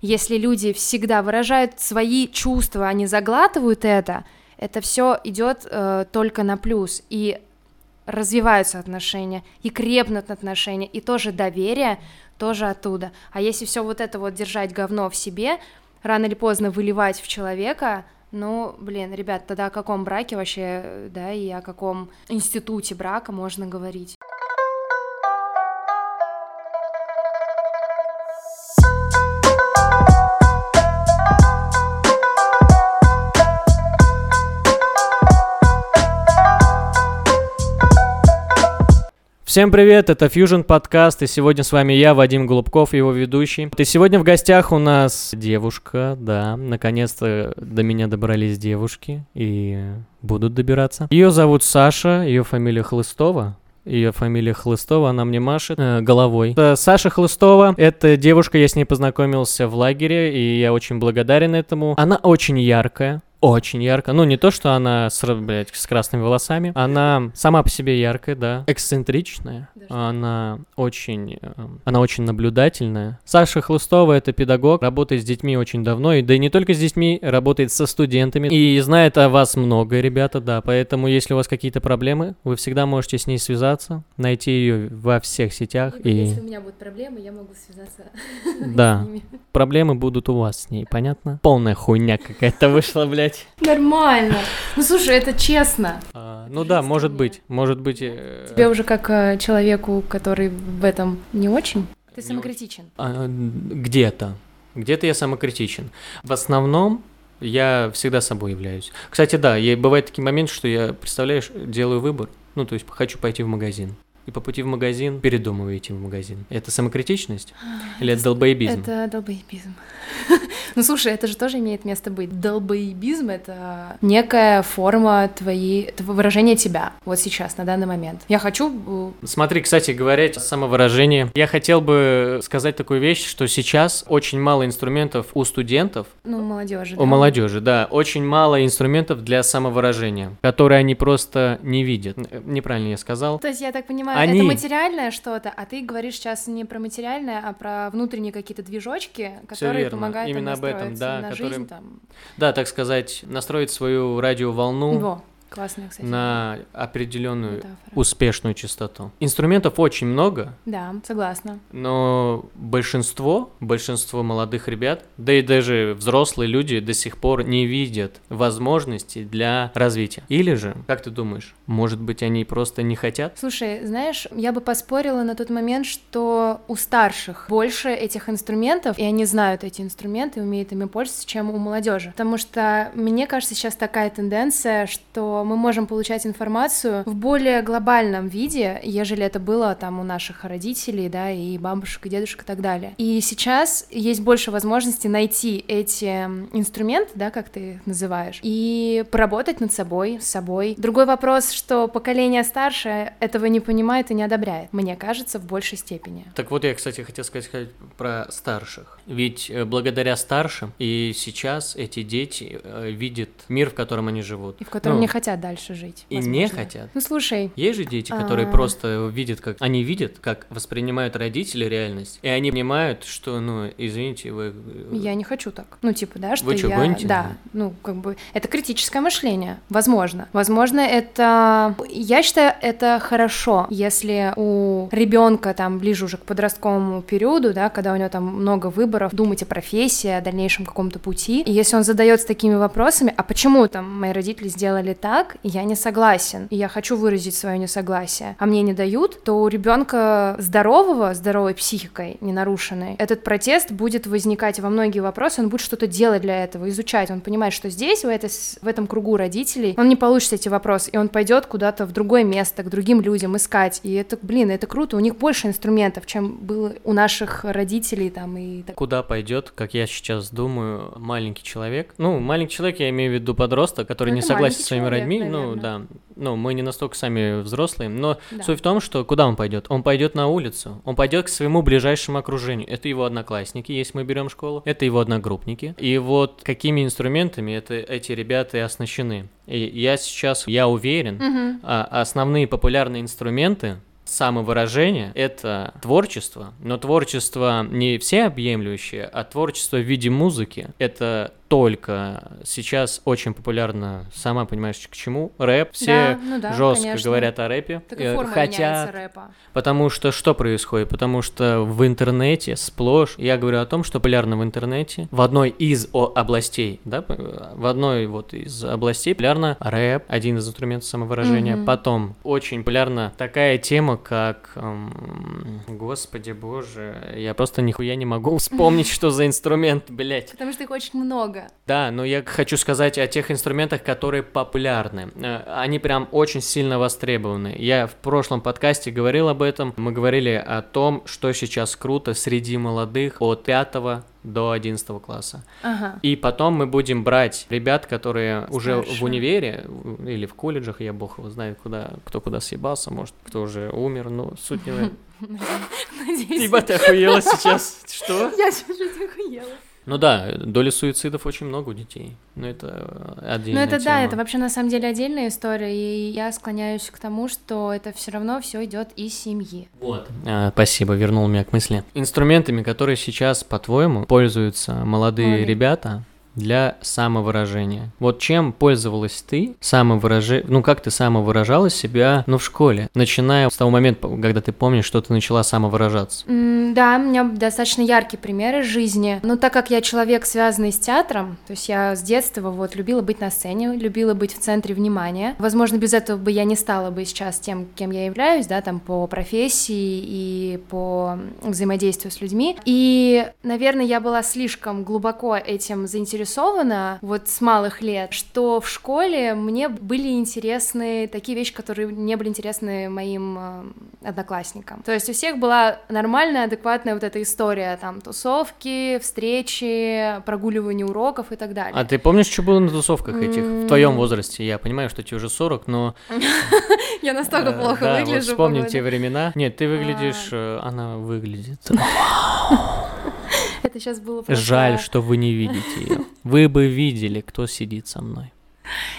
Если люди всегда выражают свои чувства, они заглатывают это, это все идет э, только на плюс. И развиваются отношения, и крепнут отношения, и тоже доверие тоже оттуда. А если все вот это вот держать говно в себе, рано или поздно выливать в человека, ну, блин, ребят, тогда о каком браке вообще, да, и о каком институте брака можно говорить? Всем привет, это Fusion подкаст, и сегодня с вами я, Вадим Голубков, его ведущий. И сегодня в гостях у нас девушка, да, наконец-то до меня добрались девушки и будут добираться. Ее зовут Саша, ее фамилия Хлыстова. Ее фамилия Хлыстова, она мне машет э, головой. Это Саша Хлыстова, это девушка, я с ней познакомился в лагере, и я очень благодарен этому. Она очень яркая, очень ярко. Ну, не то, что она с, блядь, с красными волосами. Она сама по себе яркая, да. Эксцентричная. Даже. Она очень... Э, она очень наблюдательная. Саша Хлыстова — это педагог, работает с детьми очень давно. И, да и не только с детьми, работает со студентами. И знает о вас много, ребята, да. Поэтому, если у вас какие-то проблемы, вы всегда можете с ней связаться, найти ее во всех сетях. и... Если у меня будут проблемы, я могу связаться Да. Проблемы будут у вас с ней, понятно? Полная хуйня какая-то вышла, блядь блядь. Нормально. Ну слушай, это честно. А, ну да, может быть, может быть. Э... Тебе уже как э, человеку, который в этом не очень. Ты самокритичен. А, где-то, где-то я самокритичен. В основном я всегда собой являюсь. Кстати, да, я, бывает такие моменты, что я, представляешь, делаю выбор. Ну, то есть хочу пойти в магазин и по пути в магазин передумываю идти в магазин. Это самокритичность? Или это долбоебизм? Это долбоебизм. ну, слушай, это же тоже имеет место быть. Долбоебизм — это некая форма твоей... выражения тебя вот сейчас, на данный момент. Я хочу... Э, Смотри, кстати говоря, самовыражение. Я хотел бы сказать такую вещь, что сейчас очень мало инструментов у студентов. Ну, у молодежи. У да? молодежи, да. Очень мало инструментов для самовыражения, которые они просто не видят. Неправильно я сказал. То есть, я так понимаю, они... это материальное что-то, а ты говоришь сейчас не про материальное, а про внутренние какие-то движочки, которые верно. помогают Именно об этом, да, на который... жизнь, там... Да, так сказать, настроить свою радиоволну. Во Классная, кстати. На определенную Метафора. успешную частоту. Инструментов очень много. Да, согласна. Но большинство, большинство молодых ребят, да и даже взрослые люди до сих пор не видят возможностей для развития. Или же, как ты думаешь, может быть, они просто не хотят? Слушай, знаешь, я бы поспорила на тот момент, что у старших больше этих инструментов, и они знают эти инструменты, умеют ими пользоваться, чем у молодежи. Потому что мне кажется, сейчас такая тенденция, что мы можем получать информацию в более глобальном виде, ежели это было там у наших родителей, да, и бабушек, и дедушек и так далее. И сейчас есть больше возможности найти эти инструменты, да, как ты их называешь, и поработать над собой, с собой. Другой вопрос, что поколение старшее этого не понимает и не одобряет, мне кажется, в большей степени. Так вот, я, кстати, хотел сказать про старших. Ведь э, благодаря старшим и сейчас эти дети э, видят мир, в котором они живут. И в котором ну, не хотят дальше жить. И возможно. не хотят. Ну слушай. Есть же дети, которые а... просто видят, как они видят, как воспринимают родители реальность, и они понимают, что, ну, извините, вы. Э, я не хочу так. Ну типа, да, что вы что, я, гоните? да, ну как бы это критическое мышление, возможно, возможно это, я считаю, это хорошо, если у ребенка там ближе уже к подростковому периоду, да, когда у него там много выборов, думать о профессии, о дальнейшем каком-то пути, и если он задается такими вопросами, а почему там мои родители сделали так? Я не согласен, и я хочу выразить свое несогласие, а мне не дают, то у ребенка здорового, здоровой психикой, не нарушенной, этот протест будет возникать во многие вопросы, он будет что-то делать для этого, изучать, он понимает, что здесь, в, этой, в этом кругу родителей, он не получит эти вопросы, и он пойдет куда-то в другое место, к другим людям искать, и это, блин, это круто, у них больше инструментов, чем было у наших родителей там и так. Куда пойдет, как я сейчас думаю, маленький человек, ну, маленький человек, я имею в виду подросток, который ну, не согласен с своими людьми, ну да, ну мы не настолько сами взрослые, но да. суть в том, что куда он пойдет? Он пойдет на улицу, он пойдет к своему ближайшему окружению. Это его одноклассники, если мы берем школу, это его одногруппники. И вот какими инструментами это, эти ребята оснащены. И я сейчас, я уверен, угу. основные популярные инструменты самовыражение — это творчество, но творчество не всеобъемлющее, а творчество в виде музыки — это только сейчас очень популярно, сама понимаешь, к чему, рэп. Все Да, ну да, жестко конечно. говорят о рэпе. Так и э, форма хотят, рэпа. Потому что что происходит? Потому что в интернете сплошь, я говорю о том, что популярно в интернете, в одной из областей, да, в одной вот из областей популярно рэп, один из инструментов самовыражения. Мгм. Потом очень популярна такая тема, как, эм, господи боже, я просто нихуя не могу вспомнить, что за инструмент, блять. Потому что их очень много. Да, но я хочу сказать о тех инструментах, которые популярны. Э, Они прям очень сильно востребованы. Я в прошлом подкасте говорил об этом. Мы говорили о том, что сейчас круто среди молодых от 5 до 11 класса. Ага. И потом мы будем брать ребят, которые уже Старше. в универе или в колледжах, я бог его знает, куда, кто куда съебался, может, кто уже умер, но суть не в этом. Надеюсь. Ибо ты охуела сейчас. Что? Я чуть-чуть охуела. Ну да, доли суицидов очень много у детей. Но это э, Ну отдельная это да, тема. это вообще на самом деле отдельная история, и я склоняюсь к тому, что это все равно все идет из семьи. Вот. А, спасибо, вернул меня к мысли. Инструментами, которые сейчас, по-твоему, пользуются молодые Молодые. ребята для самовыражения. Вот чем пользовалась ты самовыраже... Ну, как ты самовыражала себя, ну, в школе, начиная с того момента, когда ты помнишь, что ты начала самовыражаться. М, Да, у меня достаточно яркий пример из жизни. Но так как я человек, связанный с театром, то есть я с детства вот любила быть на сцене, любила быть в центре внимания. Возможно, без этого бы я не стала бы сейчас тем, кем я являюсь, да, там по профессии и по взаимодействию с людьми. И, наверное, я была слишком глубоко этим заинтересована вот с малых лет, что в школе мне были интересны такие вещи, которые не были интересны моим э, одноклассникам. То есть у всех была нормальная, адекватная вот эта история, там, тусовки, встречи, прогуливание уроков и так далее. А ты помнишь, что было на тусовках этих в твоем возрасте? Я понимаю, что тебе уже 40, но... Я настолько э, плохо да, выгляжу, вспомни по-моему. те времена. Нет, ты выглядишь... э, Она выглядит... Это сейчас было просто... Жаль, что вы не видите ее. Вы бы видели, кто сидит со мной.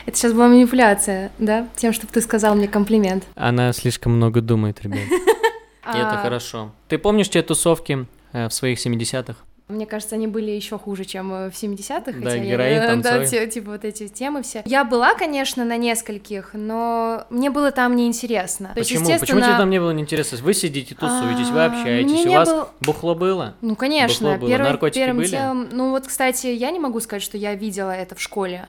Это сейчас была манипуляция, да? Тем, чтобы ты сказал мне комплимент. Она слишком много думает, ребят. И это А, хорошо. Ты помнишь те тусовки э, в своих 70-х? Мне кажется, они были еще хуже, чем э, в 70-х. Да, эти, героин, э, танцуй. Да, те- типа вот эти темы все. Я была, конечно, на нескольких, но мне было там неинтересно. То есть, Почему? Почему естественно- тебе там не было интересно? Вы сидите, тусуетесь, вы А, общаетесь, у вас был- бухло было? Ну, конечно, Бухло было. первым, Наркотики первым были? делом... Ну, вот, кстати, я не могу сказать, что я видела это в школе.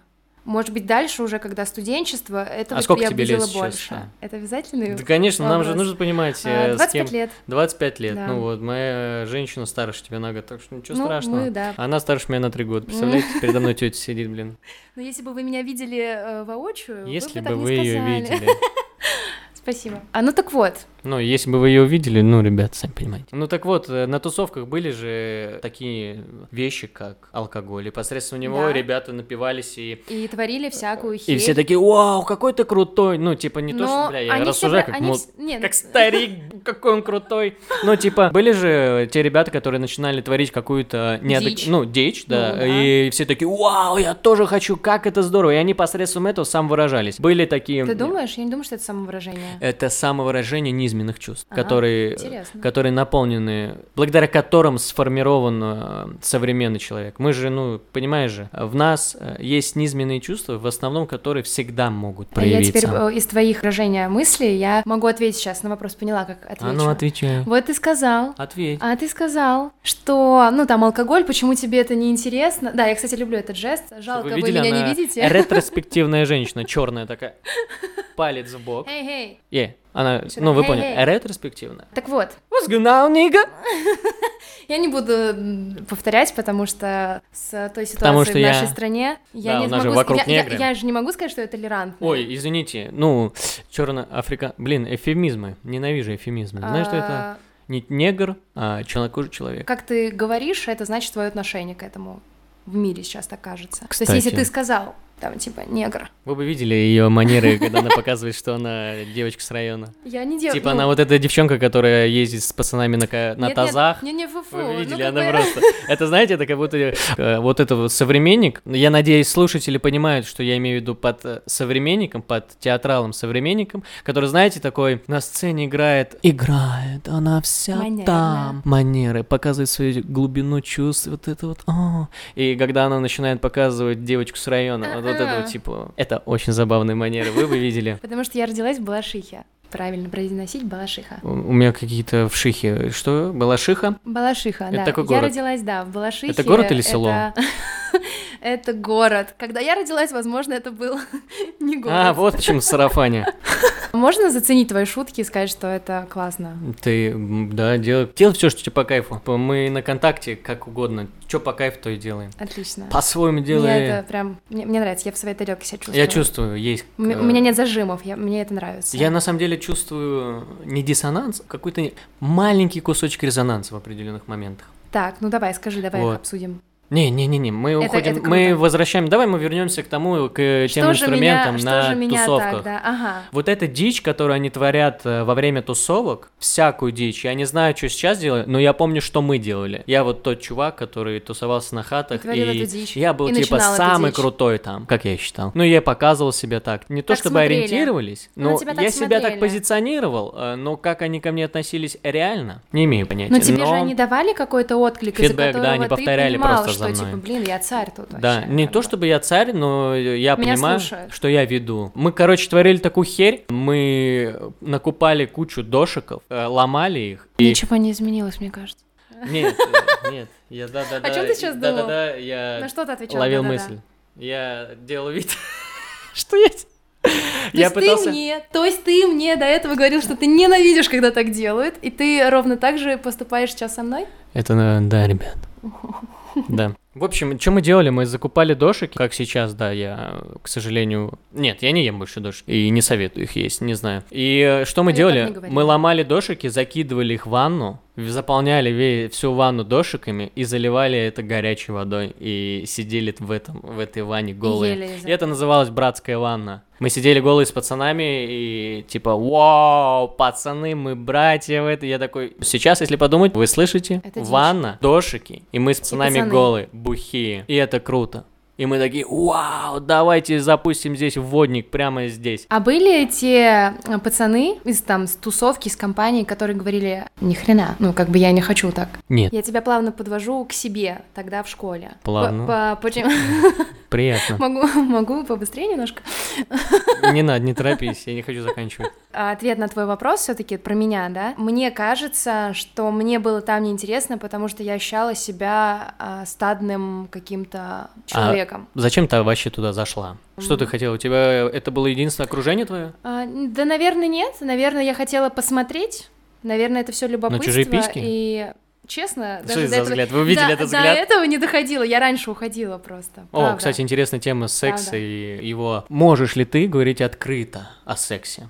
Может быть, дальше уже, когда студенчество, этого А сколько я тебе лет сейчас, больше. а? Это обязательно? Да, конечно, нам же вопрос. нужно понимать, А, э, с 25 кем... лет. 25 лет. Да. Ну вот, моя женщина старше тебя на год, так что ничего Ну, страшного. мы, да. Она старше меня на 3 года. Представляете, передо мной тетя сидит, блин. Но если бы вы меня видели э, воочию, Если бы вы ее видели. Спасибо. А ну так вот, Ну, если бы вы ее увидели, ну, ребят, сами понимаете. Ну, так вот, э, на тусовках были же такие вещи, как алкоголь. И посредством него Да. ребята напивались и... и творили всякую И херь. все такие, вау, какой ты крутой. Ну, типа, не то, Но что, бля, я рассуждаю все- как, они мол- нет, как ну, старик, какой он крутой. Ну, типа, были же те ребята, которые начинали творить какую-то неадек- Дичь. Ну, дичь, да. Ну, да. И все такие, вау, я тоже хочу, как это здорово. И они посредством этого самовыражались. Были такие... Ты думаешь? Я не думаю, что это самовыражение. Это самовыражение низменных чувств, Ага, которые, интересно. которые наполнены, благодаря которым сформирован э, современный человек. Мы же, ну, понимаешь же, в нас э, есть низменные чувства, в основном, которые всегда могут А Я проявиться. теперь э, из твоих выражения мыслей я могу ответить сейчас на вопрос. Поняла, как отвечу. А ну, отвечай. Вот ты сказал, Ответь. а ты сказал, что, ну, там, алкоголь, почему тебе это не интересно? Да, я, кстати, люблю этот жест. Жалко, вы, видели, меня она не видите. ретроспективная женщина, черная такая, палец в бок. Эй, эй. Она, Всё ну, вы равно, поняли, «Hey, hey». ретроспективная. Так вот, What's going on, nigga? я не буду повторять, потому что с той ситуацией в нашей я- стране я Да, не у нас же смогу... вокруг я, я- я же не могу сказать, что это толерантно. Ой, извините, ну, черно африка, блин, эфемизмы, ненавижу эфемизмы. Знаешь, что это? А, Не негр, а чернокожий человек. Как ты говоришь, это значит твое отношение к этому в мире сейчас так кажется. То Кстати. есть, если ты сказал, там типа негр. Вы бы видели ее манеры, когда она показывает, что она девочка с района. Я не делаю. Типа она вот эта девчонка, которая ездит с пацанами на, тазах. Не, не, фу-фу. Вы Ну, видели, она просто... Это, знаете, это как будто э, вот это вот современник. Я надеюсь, слушатели понимают, что я имею в виду под э, современником, под театралом-современником, который, знаете, такой на сцене играет. Играет, она вся там. Манеры, показывает свою глубину чувств, вот это вот. «О». И когда она начинает показывать девочку с района, вот, вот это А-а. вот, типа... Это очень забавные манеры, вы бы видели. Потому что я родилась в Балашихе. Правильно произносить Балашиха. У у меня какие-то вшихи. Что? Балашиха? Балашиха, Это да. Я родилась, да, в Балашихе. Это город или село? Это- Это город. Когда я родилась, возможно, это был не город. А, вот почему сарафане. Можно заценить твои шутки и сказать, что это классно? Ты, да, делай, делай все, что тебе по кайфу. Мы на контакте как угодно. Что по кайфу, то и делаем. Отлично. По-своему Мне делай. это прям... Мне, мне нравится, я в своей тарелке себя чувствую. Я чувствую, есть. У м- э, у меня нет зажимов, я, мне это нравится. Я на самом деле чувствую не диссонанс, а какой-то маленький кусочек резонанса в определенных моментах. Так, ну давай, скажи, давай Вот. Их обсудим. Не-не-не-не, мы Это- уходим, это мы возвращаем, давай мы вернемся к тому, к тем что же инструментам меня, на что же меня тусовках. так, да? Ага. Вот эта дичь, которую они творят э, во время тусовок, всякую дичь, я не знаю, что сейчас делают, но я помню, что мы делали. Я вот тот чувак, который тусовался на хатах, И и я был И типа самый крутой там, как я считал. Ну, я показывал себя так. Не то Так чтобы смотрели. ориентировались, Ну, но так я себя так смотрели. позиционировал, э, но как они ко мне относились реально, не имею понятия. Но тебе но... же они давали какой-то отклик, из-за Фидбэк, да, которого они ты повторяли понимал, просто за мной. типа, блин, я царь тут Да, вообще, не как то бы. чтобы я царь, но я Меня понимаю, слушают. что я веду. Мы, короче, творили такую херь, мы накупали кучу дошиков, э, ломали их. И... Ничего не изменилось, мне кажется. Нет, э, нет, я да да да. О чём ты сейчас да, думал? Да да я На что ты отвечал? ловил Да-да-да. мысль. Я делал вид, что я. То Я есть пытался. ты мне, то есть ты мне до этого говорил, что ты ненавидишь, когда так делают, и ты ровно так же поступаешь сейчас со мной? Это да, ребят. Да. В общем, что мы делали? Мы закупали дошики, как сейчас, да, я, к сожалению... Нет, я не ем больше дошек, и не советую их есть, не знаю. И э, что мы так делали? Мы ломали дошики, закидывали их в ванну, заполняли всю ванну дошиками и заливали это горячей водой, и сидели в, этом, в этой ванне голые. ели И это называлось братская ванна. Мы сидели голые с пацанами и типа, вау, пацаны, мы братья в это. Я такой, сейчас, если подумать, вы слышите? Это. Ванна, дошики, и мы с пацанами голые, бухие. И это круто. И мы такие, вау, давайте запустим здесь водник прямо здесь. А были те э, пацаны из там с тусовки, с компании, которые говорили, ни хрена, ну как бы я не хочу так. Нет, Я тебя плавно подвожу к себе тогда в школе. Плавно? По- по- почему? приятно. Могу, могу побыстрее немножко. Не надо, не торопись, я не хочу заканчивать. А Ответ на твой вопрос все-таки про меня, да? Мне кажется, что мне было там неинтересно, потому что я ощущала себя а, стадным каким-то человеком. Зачем ты вообще туда зашла? Что ты хотела? У тебя это было единственное окружение твое? А, да, наверное, нет. Наверное, я хотела посмотреть. Наверное, это все любопытство. чужие письки? И честно, Что даже это до за этого- взгляд? Вы увидели до- этот До взгляд? этого не доходило. Я раньше уходила просто. О, правда. кстати, интересная тема секса Правда. и его. Можешь ли ты говорить открыто о сексе?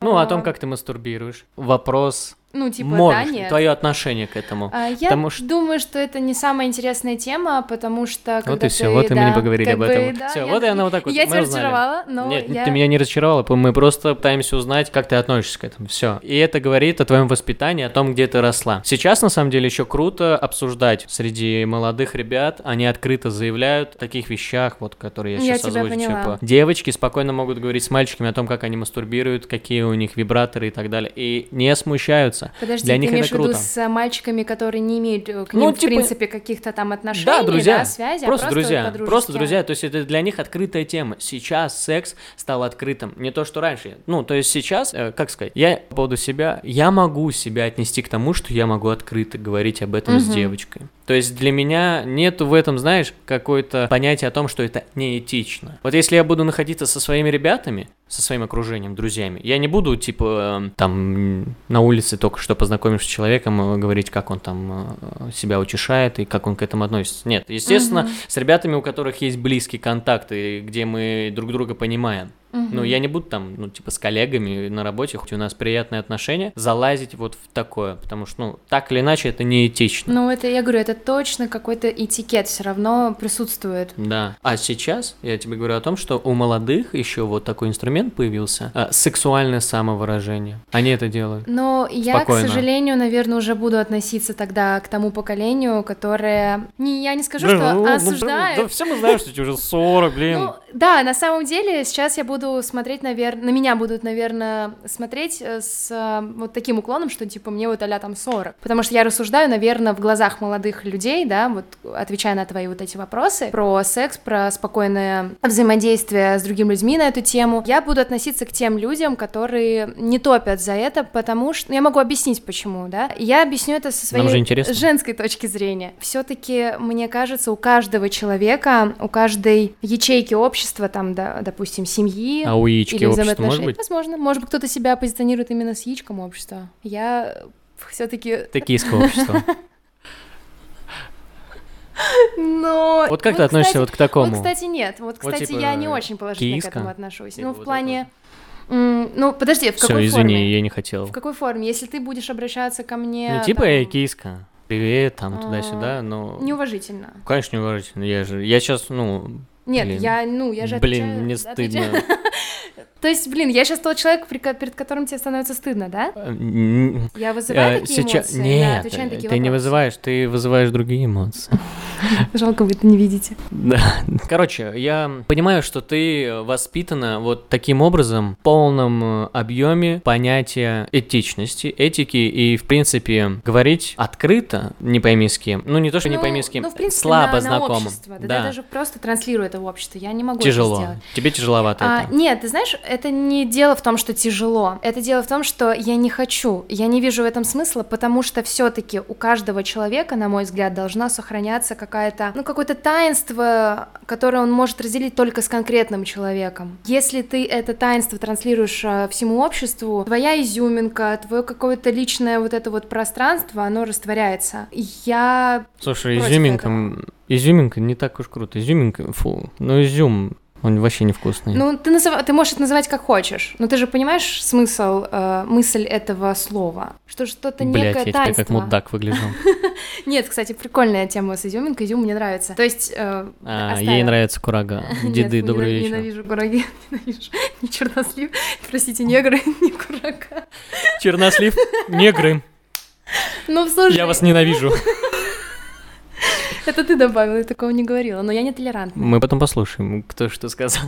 Ну, о том, как ты мастурбируешь. Вопрос. Ну, типа, Можешь. да, нет. Твое отношение к этому. А, Я Потому что- думаю, что это не самая интересная тема, потому что Вот и все, ты, вот и мы да, не поговорили об бы, этом. да, все, я- вот и она вот так вот. Я тебя узнали. разочаровала, но Нет, я... ты меня не разочаровала, мы просто пытаемся узнать, как ты относишься к этому. Все. И это говорит о твоем воспитании, о том, где ты росла. Сейчас, на самом деле, еще круто обсуждать среди молодых ребят. Они открыто заявляют о таких вещах, вот, которые я Я сейчас тебя озвучу. Типа, девочки спокойно могут говорить с мальчиками о том, как они мастурбируют, какие у них вибраторы и так далее. И не смущаются. Подожди, Для ты них это в виду круто. с мальчиками, которые не имеют э, к Ну, ним, в типа- принципе, каких-то там отношений, Да, друзья, да, связи, а просто, друзья, просто друзья, то есть это для них открытая тема. Сейчас секс стал открытым, не то что раньше. Ну, то есть сейчас, э, как сказать, я по поводу себя, я могу себя отнести к тому, что я могу открыто говорить об этом с Мгм. девочкой. То есть для меня нету в этом, знаешь, какое-то понятие о том, что это неэтично. Вот если я буду находиться со своими ребятами, со своим окружением, друзьями, я не буду, типа, э, там, на улице только что познакомившись с человеком, э, говорить, как он там э, себя утешает и как он к этому относится. Нет, естественно, Мгм. с ребятами, у которых есть близкий контакт, и где мы друг друга понимаем. Ну, я не буду там, ну, типа, с коллегами на работе, хоть у нас приятные отношения, залазить вот в такое, потому что, ну, так или иначе, это неэтично. Ну, это, я говорю, это точно какой-то этикет все равно присутствует. Да. А сейчас я тебе говорю о том, что у молодых еще вот такой инструмент появился, а, сексуальное самовыражение. Они это делают. Но я, Спокойно. к сожалению, наверное, уже буду относиться тогда к тому поколению, которое... Не, я не скажу, Блин, что ну, ну, осуждает. Да все мы знаем, что тебе уже 40, блин. Ну, да, на самом деле, сейчас я буду смотреть, наверное, на меня будут, наверное, смотреть э, с э, вот таким уклоном, что, типа, мне вот а там 40. Потому что я рассуждаю, наверное, в глазах молодых людей, да, вот отвечая на твои вот эти вопросы про секс, про спокойное взаимодействие с другими людьми на эту тему, я буду относиться к тем людям, которые не топят за это, потому что... ну, Я могу объяснить, почему, да? Я объясню это со своей женской точки зрения. Все-таки, мне кажется, у каждого человека, у каждой ячейки общества, там, да, допустим, семьи, А у яички или общество может быть? Возможно. Может быть, кто-то себя позиционирует именно с яичком общества. Я все-таки. Токийское общество. Но. Вот как ты относишься вот к такому? Вот, кстати, нет. Вот, Вот, кстати, типа, я не очень положительно киска? к этому отношусь. Типа ну, в вот плане. м, Ну, подожди, в Все, какой извини, форме? я не хотел. В какой форме? Если ты будешь обращаться ко мне. Ну, типа, там, эй, киска, привет, там, А, туда-сюда, но... Неуважительно. Конечно, неуважительно, я же... Я сейчас, ну... Нет, Блин. я, ну, я же Блин, отвечаю- мне отвечаю- стыдно. То есть, блин, я сейчас тот человек, перед которым тебе становится стыдно, да? Э, Я вызываю э, такие сейчас- эмоции? Нет, ты не вызываешь, ты вызываешь другие эмоции. Жалко, вы это не видите. Да. Короче, я понимаю, что ты воспитана вот таким образом, в полном объеме понятия этичности, этики и, в принципе, говорить открыто, не пойми с кем, ну не то, что не Ну, пойми с кем, ну, в принципе, слабо на- на знакомым. общество, Да, я даже просто транслирую это в общество, я не могу Тяжело. это сделать. Тебе тяжеловато А, это. нет, ты знаешь, это не дело в том, что тяжело. Это дело в том, что я не хочу. Я не вижу в этом смысла, потому что все-таки у каждого человека, на мой взгляд, должна сохраняться какая-то, ну, какое-то таинство, которое он может разделить только с конкретным человеком. Если ты это таинство транслируешь а, всему обществу, твоя изюминка, твое какое-то личное вот это вот пространство, оно растворяется. Я Слушай, изюминка, этого. изюминка не так уж круто. Изюминка, фу, ну изюм, он вообще невкусный. Ну, ты, назыв- ты можешь это называть как хочешь, но ты же понимаешь смысл, э, мысль этого слова, что что-то Блять, некое я таинство. как мудак выгляжу. Нет, кстати, прикольная тема с изюминкой, изюм мне нравится. То есть... э, А, ей нравится курага. Деды, добрый вечер. Ненавижу кураги, ненавижу. Не чернослив, простите, негры, не курага. Чернослив, негры, Ну, слушай, я вас ненавижу. Это ты добавила, я такого не говорила, но я не толерантна. Мы потом послушаем, кто что сказал.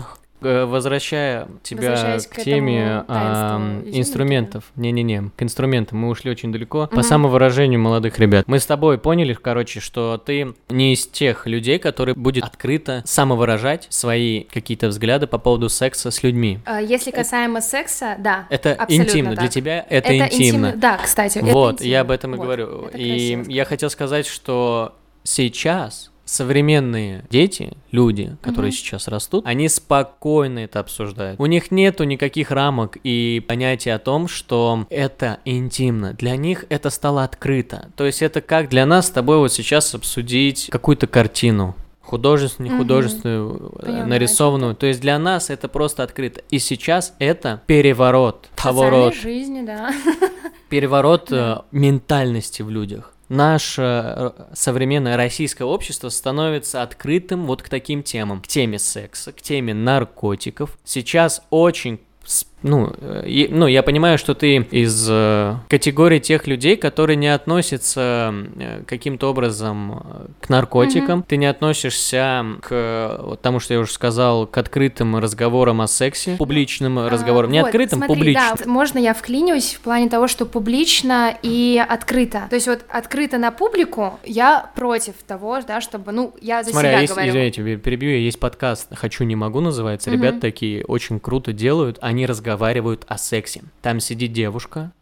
Э, Возвращая тебя к к теме а, инструментов. Не-не-не, к инструментам. Мы ушли очень далеко. По Мгм. самовыражению молодых ребят. Мы с тобой поняли, короче, что ты не из тех людей, которые будет открыто самовыражать свои какие-то взгляды по поводу секса с людьми. А, Если касаемо секса, да. Это интимно. Для так. тебя это, интимно. Да, кстати, это Вот, интимно. я об этом и Вот, говорю. это И красиво я хотел сказать, что сейчас современные дети, люди, которые Мгм. сейчас растут, они спокойно это обсуждают. У них нету никаких рамок и понятия о том, что это интимно. Для них это стало открыто. То есть это как для нас с тобой вот сейчас обсудить какую-то картину. Художественную, не художественную, о чём нарисованную. То есть для нас это просто открыто. И сейчас это переворот, поворот жизни, да. переворот Да. э, ментальности в людях. Наше э, современное российское общество становится открытым вот к таким темам. К теме секса, к теме наркотиков. Сейчас очень ну, и- ну, я понимаю, что ты из э, категории тех людей, которые не относятся э, каким-то образом э, к наркотикам, ты не относишься к вот тому, что я уже сказал, к открытым разговорам о сексе, публичным разговорам, не А, вот, открытым, смотри, публичным. Да, можно я вклинюсь в плане того, что публично и открыто. То есть вот открыто на публику я против того, да, чтобы, ну, я за Смотри, а себя есть, говорю. извините, пере- перебью, я, есть подкаст «Хочу, не могу» называется. Мгм. Ребята такие очень круто делают, они разговаривают о сексе. Там сидит девушка,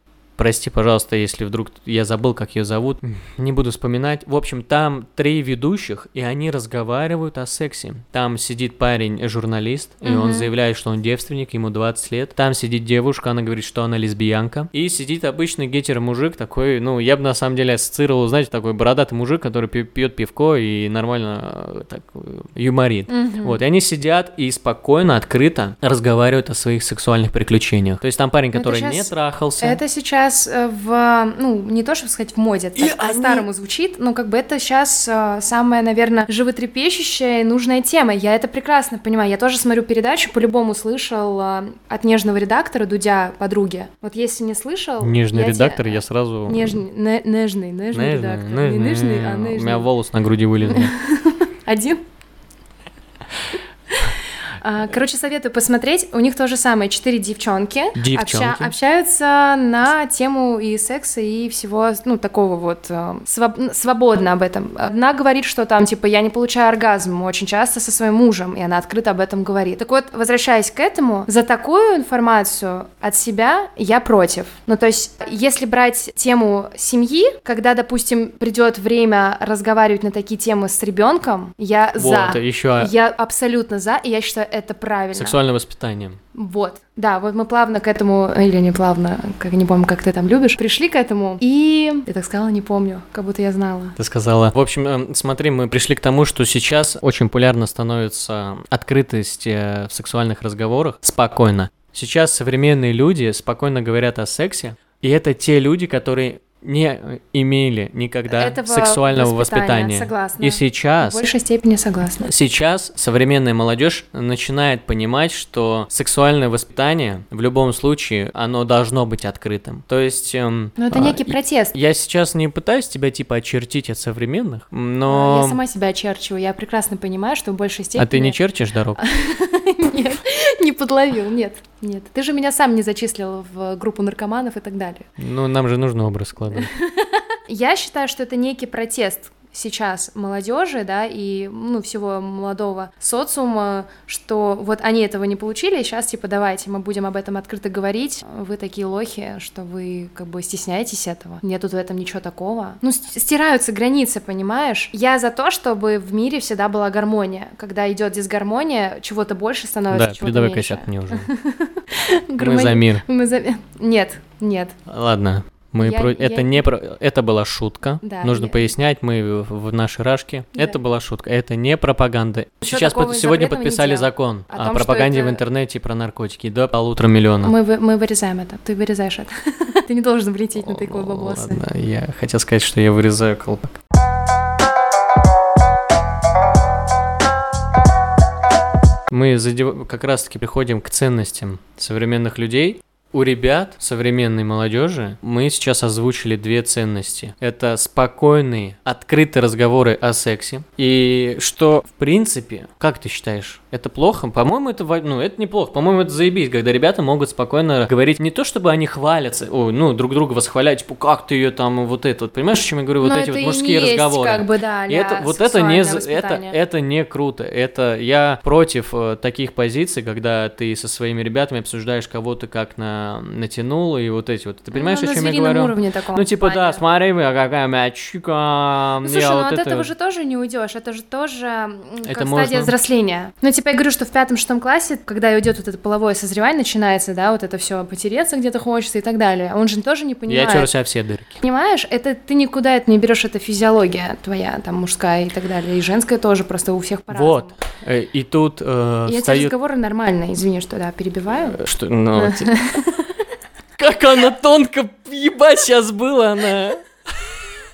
прости, пожалуйста, если вдруг я забыл, как ее зовут, не буду вспоминать. В общем, там три ведущих, и они разговаривают о сексе. Там сидит парень, журналист, и он Мгм. заявляет, что он девственник, ему 20 лет. Там сидит девушка, она говорит, что она лесбиянка. И сидит обычный гетеро-мужик такой, ну, я бы на самом деле ассоциировал, знаете, такой бородатый мужик, который пьет пивко и нормально э, так э, юморит. Мгм. Вот, и они сидят и спокойно, открыто разговаривают о своих сексуальных приключениях. То есть там парень, который щас- не трахался. Это сейчас э, в, ну, не то, чтобы сказать в моде, это так они- по-старому звучит, но как бы это сейчас самая, наверное, животрепещущая и нужная тема. Я это прекрасно понимаю. Я тоже смотрю передачу, по-любому слышал э, от нежного редактора Дудя подруги. Вот если не слышал... Нежный я те- редактор, я сразу... Нежный, не- нежный, нежный Нежный, редактор. Не нежный. нежный, а У меня нежный. волос на груди вылезли. Один? А, Короче, советую посмотреть. У них то же самое. Четыре девчонки. Девчонки. общаются на тему и секса, и всего, ну, такого вот э, своб- свободно об этом. Одна говорит, что там, типа, я не получаю оргазм очень часто со своим мужем, и она открыто об этом говорит. Так вот, возвращаясь к этому, за такую информацию от себя я против. Ну, то есть, если брать тему семьи, когда, допустим, придет время разговаривать на такие темы с ребенком, я Вот, за. еще Я абсолютно за, и я считаю это правильно. сексуальное воспитание. Вот, да, вот мы плавно к этому, или не плавно, как не помню, как ты там любишь, пришли к этому, и я так сказала, не помню, как будто я знала. Ты сказала. В общем, эм, смотри, мы пришли к тому, что сейчас очень популярно становится открытость э, в сексуальных разговорах спокойно. Сейчас современные люди спокойно говорят о сексе, и это те люди, которые не имели никогда Этого сексуального воспитания, воспитания. согласна. И В сейчас большей степени согласна. Сейчас современная молодежь начинает понимать, что сексуальное воспитание в любом случае оно должно быть открытым. То есть, эм, Но это а, некий протест. я сейчас не пытаюсь тебя типа очертить от современных, но Я сама себя очерчиваю, я прекрасно понимаю, что в большей степени... а ты не черчишь дорог? Подловил, нет, нет. Ты же меня сам не зачислил в группу наркоманов и так далее. Ну нам же нужно образ складывать. Я считаю, что это некий протест сейчас молодежи, да, и, ну, всего молодого социума, что вот они этого не получили, сейчас, типа, давайте, мы будем об этом открыто говорить, вы такие лохи, что вы, как бы, стесняетесь этого, нету в этом ничего такого. Ну, стираются границы, понимаешь? Я за то, чтобы в мире всегда была гармония. Когда идет дисгармония, чего-то больше становится, Да, чего-то передавай меньше. косяк мне уже. Мы за мир. Нет, нет. Ладно. Мы Я- про... я- Это не про... Это была шутка. Да, Нужно я- пояснять, мы в нашей рашке. Да. Это была шутка. Это не пропаганда. Ничего Сейчас под- сегодня подписали закон О о, том, пропаганде это- в интернете про наркотики до полутора миллионов. Мы, вы- мы вырезаем это. Ты вырезаешь это. Ты не должен влететь на такой баблосы. Ладно, я хотел сказать, что я вырезаю колпак. Мы задев- как раз-таки приходим к ценностям современных людей. У ребят, современной молодежи, мы сейчас озвучили две ценности. Это спокойные, открытые разговоры о сексе. И что, в принципе, как ты считаешь, это плохо? По-моему, это, ну, это неплохо. По-моему, это заебись, когда ребята могут спокойно говорить не то, чтобы они хвалятся, ой, ну, друг друга восхваляют, типа, как ты ее там, вот это. Вот, понимаешь, о чем я говорю? Вот Но эти вот мужские есть разговоры. как бы, да, И это, вот это не, это, это не круто. Это я против э, таких позиций, когда ты со своими ребятами обсуждаешь кого-то как на натянул и вот эти вот. Ты понимаешь, ну, о чем я говорю? уровне таком Ну типа да, плане. смотри, вы, а какая мячика. Ну, я слушай, ну вот от это этого же тоже не уйдешь. Это же тоже Это как можно- стадия взросления. Ну, типа, я говорю, что в пятом-шестом классе, когда идет вот это половое созревание, начинается, да, вот это все потереться где-то хочется и так далее. Он же тоже не Я понимает. теру себя все дырки. Понимаешь, это ты никуда это не берешь, это физиология твоя, там мужская и так далее, и женская тоже, просто у всех по-разному. Вот. Э, И тут э, эти встают... разговоры нормально, извини, что да, перебиваю. Э, Что, ну, ти- Как она тонко, ебать, сейчас было она.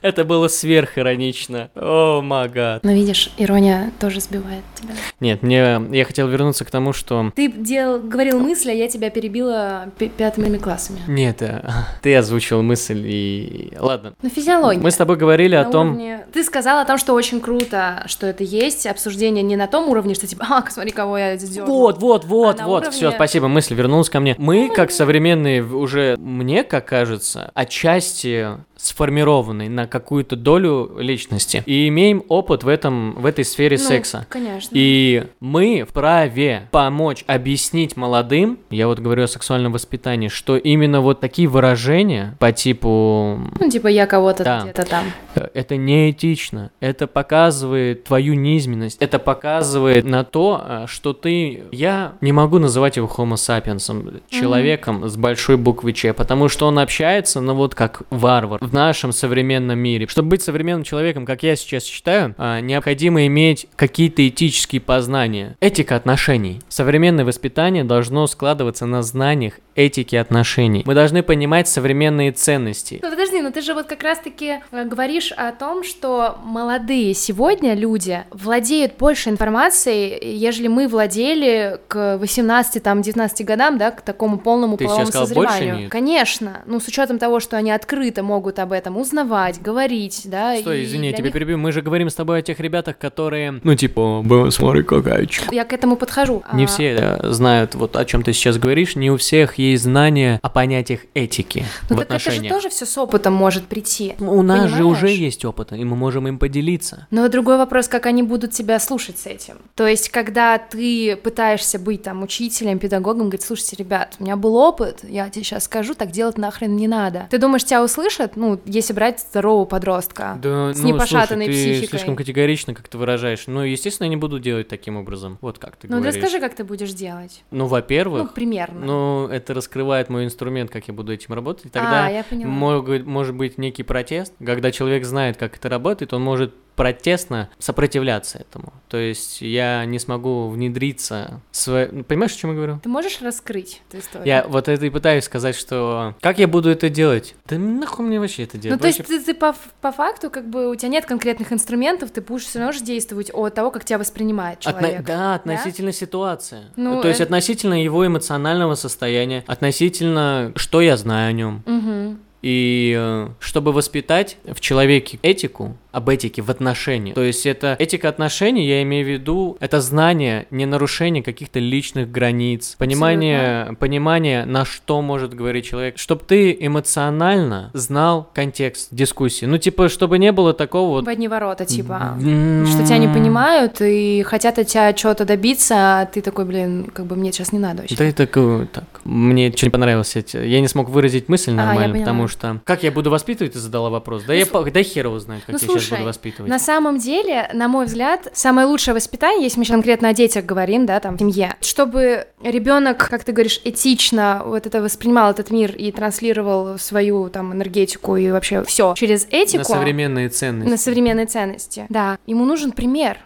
Это было сверхиронично. О, магад. Но видишь, ирония тоже сбивает тебя. Нет, мне я хотел вернуться к тому, что Ты делал, говорил мысли, а я тебя перебила пятыми классами. нет, э, ты озвучил мысль и ладно. Ну, физиология. Мы с тобой говорили о На том, уровне- Ты сказала о том, что очень круто, что это есть, обсуждение не на том уровне, что типа, а, смотри, кого я сделал. Вот, вот, вот, А вот, уровне- все, спасибо, мысль вернулась ко мне. Мы, как современные, уже, мне как кажется, отчасти сформированные на какую-то долю личности и имеем опыт в этом в этой сфере Ну, секса. Конечно. И мы вправе помочь объяснить молодым, я вот говорю о сексуальном воспитании, что именно вот такие выражения по типу Ну, типа, я кого-то Да. где-то там. э, это неэтично, это показывает твою низменность, это показывает на то, э, что ты... Я не могу называть его homo sapiensом, человеком с большой буквы Ч, потому что он общается, ну вот как варвар в нашем современном мире. Чтобы быть современным человеком, как я сейчас считаю, а, необходимо иметь какие-то этические познания. Этика отношений. Современное воспитание должно складываться на знаниях этики отношений. Мы должны понимать современные ценности. Ну подожди, ну ты же вот как раз-таки э, говоришь о том, что молодые сегодня люди владеют больше информацией, ежели мы владели к 18, там, 19 годам, да, к такому полному Ты половому сейчас сказал, больше созреванию. имеют? Конечно, ну с учетом того, что они открыто могут об этом узнавать, говорить, да. Стой, извини, я тебя них- перебью. Мы же говорим с тобой о тех ребятах, которые... Ну, типа, «Бля, смотри, какая чё». Я к этому подхожу. Не А, все э, знают вот о чем ты сейчас говоришь, не у всех есть знания о понятиях этики Ну в так это же отношениях. тоже все с опытом может прийти. У нас же уже понимаешь? есть опыт, и мы можем им поделиться. Но другой вопрос, как они будут тебя слушать с этим. То есть, когда ты пытаешься быть там учителем, педагогом, говорить, слушайте, ребят, у меня был опыт, я тебе сейчас скажу, так делать нахрен не надо. Ты думаешь, тебя услышат? Ну, если брать здорового подростка. Да, с ну, непошатанной слушай, ты психикой. слишком категорично как ты выражаешь. Ну, естественно, я не буду делать таким образом. Вот как ты Ну, говоришь. расскажи, как ты будешь делать. Ну, Ну, во-первых, примерно. ну, это раскрывает мой инструмент, как я буду этим работать. И Тогда а, я поняла. Могут, может быть некий протест, когда человек знает, как это работает, он может протестно сопротивляться этому. То есть я не смогу внедриться. в свое- ну, Понимаешь, о чем я говорю? Ты можешь раскрыть эту историю? Я вот это и пытаюсь сказать, что как я буду это делать? Да нахуй мне вообще это Ну, делать? то есть ты, ты по, по факту, как бы, у тебя нет конкретных инструментов, ты будешь все равно же действовать от того, как тебя воспринимает Отно- человек. Да, относительно ситуации. Ну, То есть э- относительно его эмоционального состояния, относительно, что я знаю о нем. Мгм. И э, чтобы воспитать в человеке этику, об этике в отношениях. То есть это этика отношений, я имею в виду, это знание, не нарушение каких-то личных границ, понимание, понимание, на что может говорить человек, чтобы ты эмоционально знал контекст дискуссии. Ну, типа, чтобы не было такого вот... В одни ворота, типа. М, Что тебя не понимают и хотят от тебя чего-то добиться, а ты такой, блин, как бы мне сейчас не надо вообще. Да, это такое, так. Мне что не понравилось, я не смог выразить мысль А, нормально, поняла. потому что... Как я буду воспитывать, ты задала вопрос. Да Ну, я, с- да хер его знает, как Ну, я сейчас слушай, буду воспитывать. На самом деле, на мой взгляд, самое лучшее воспитание, если мы сейчас конкретно о детях говорим, да, там, семье, чтобы ребенок, как ты говоришь, этично вот это воспринимал этот мир и транслировал свою там энергетику и вообще все через этику. На современные ценности. на современные ценности. Да, ему нужен пример.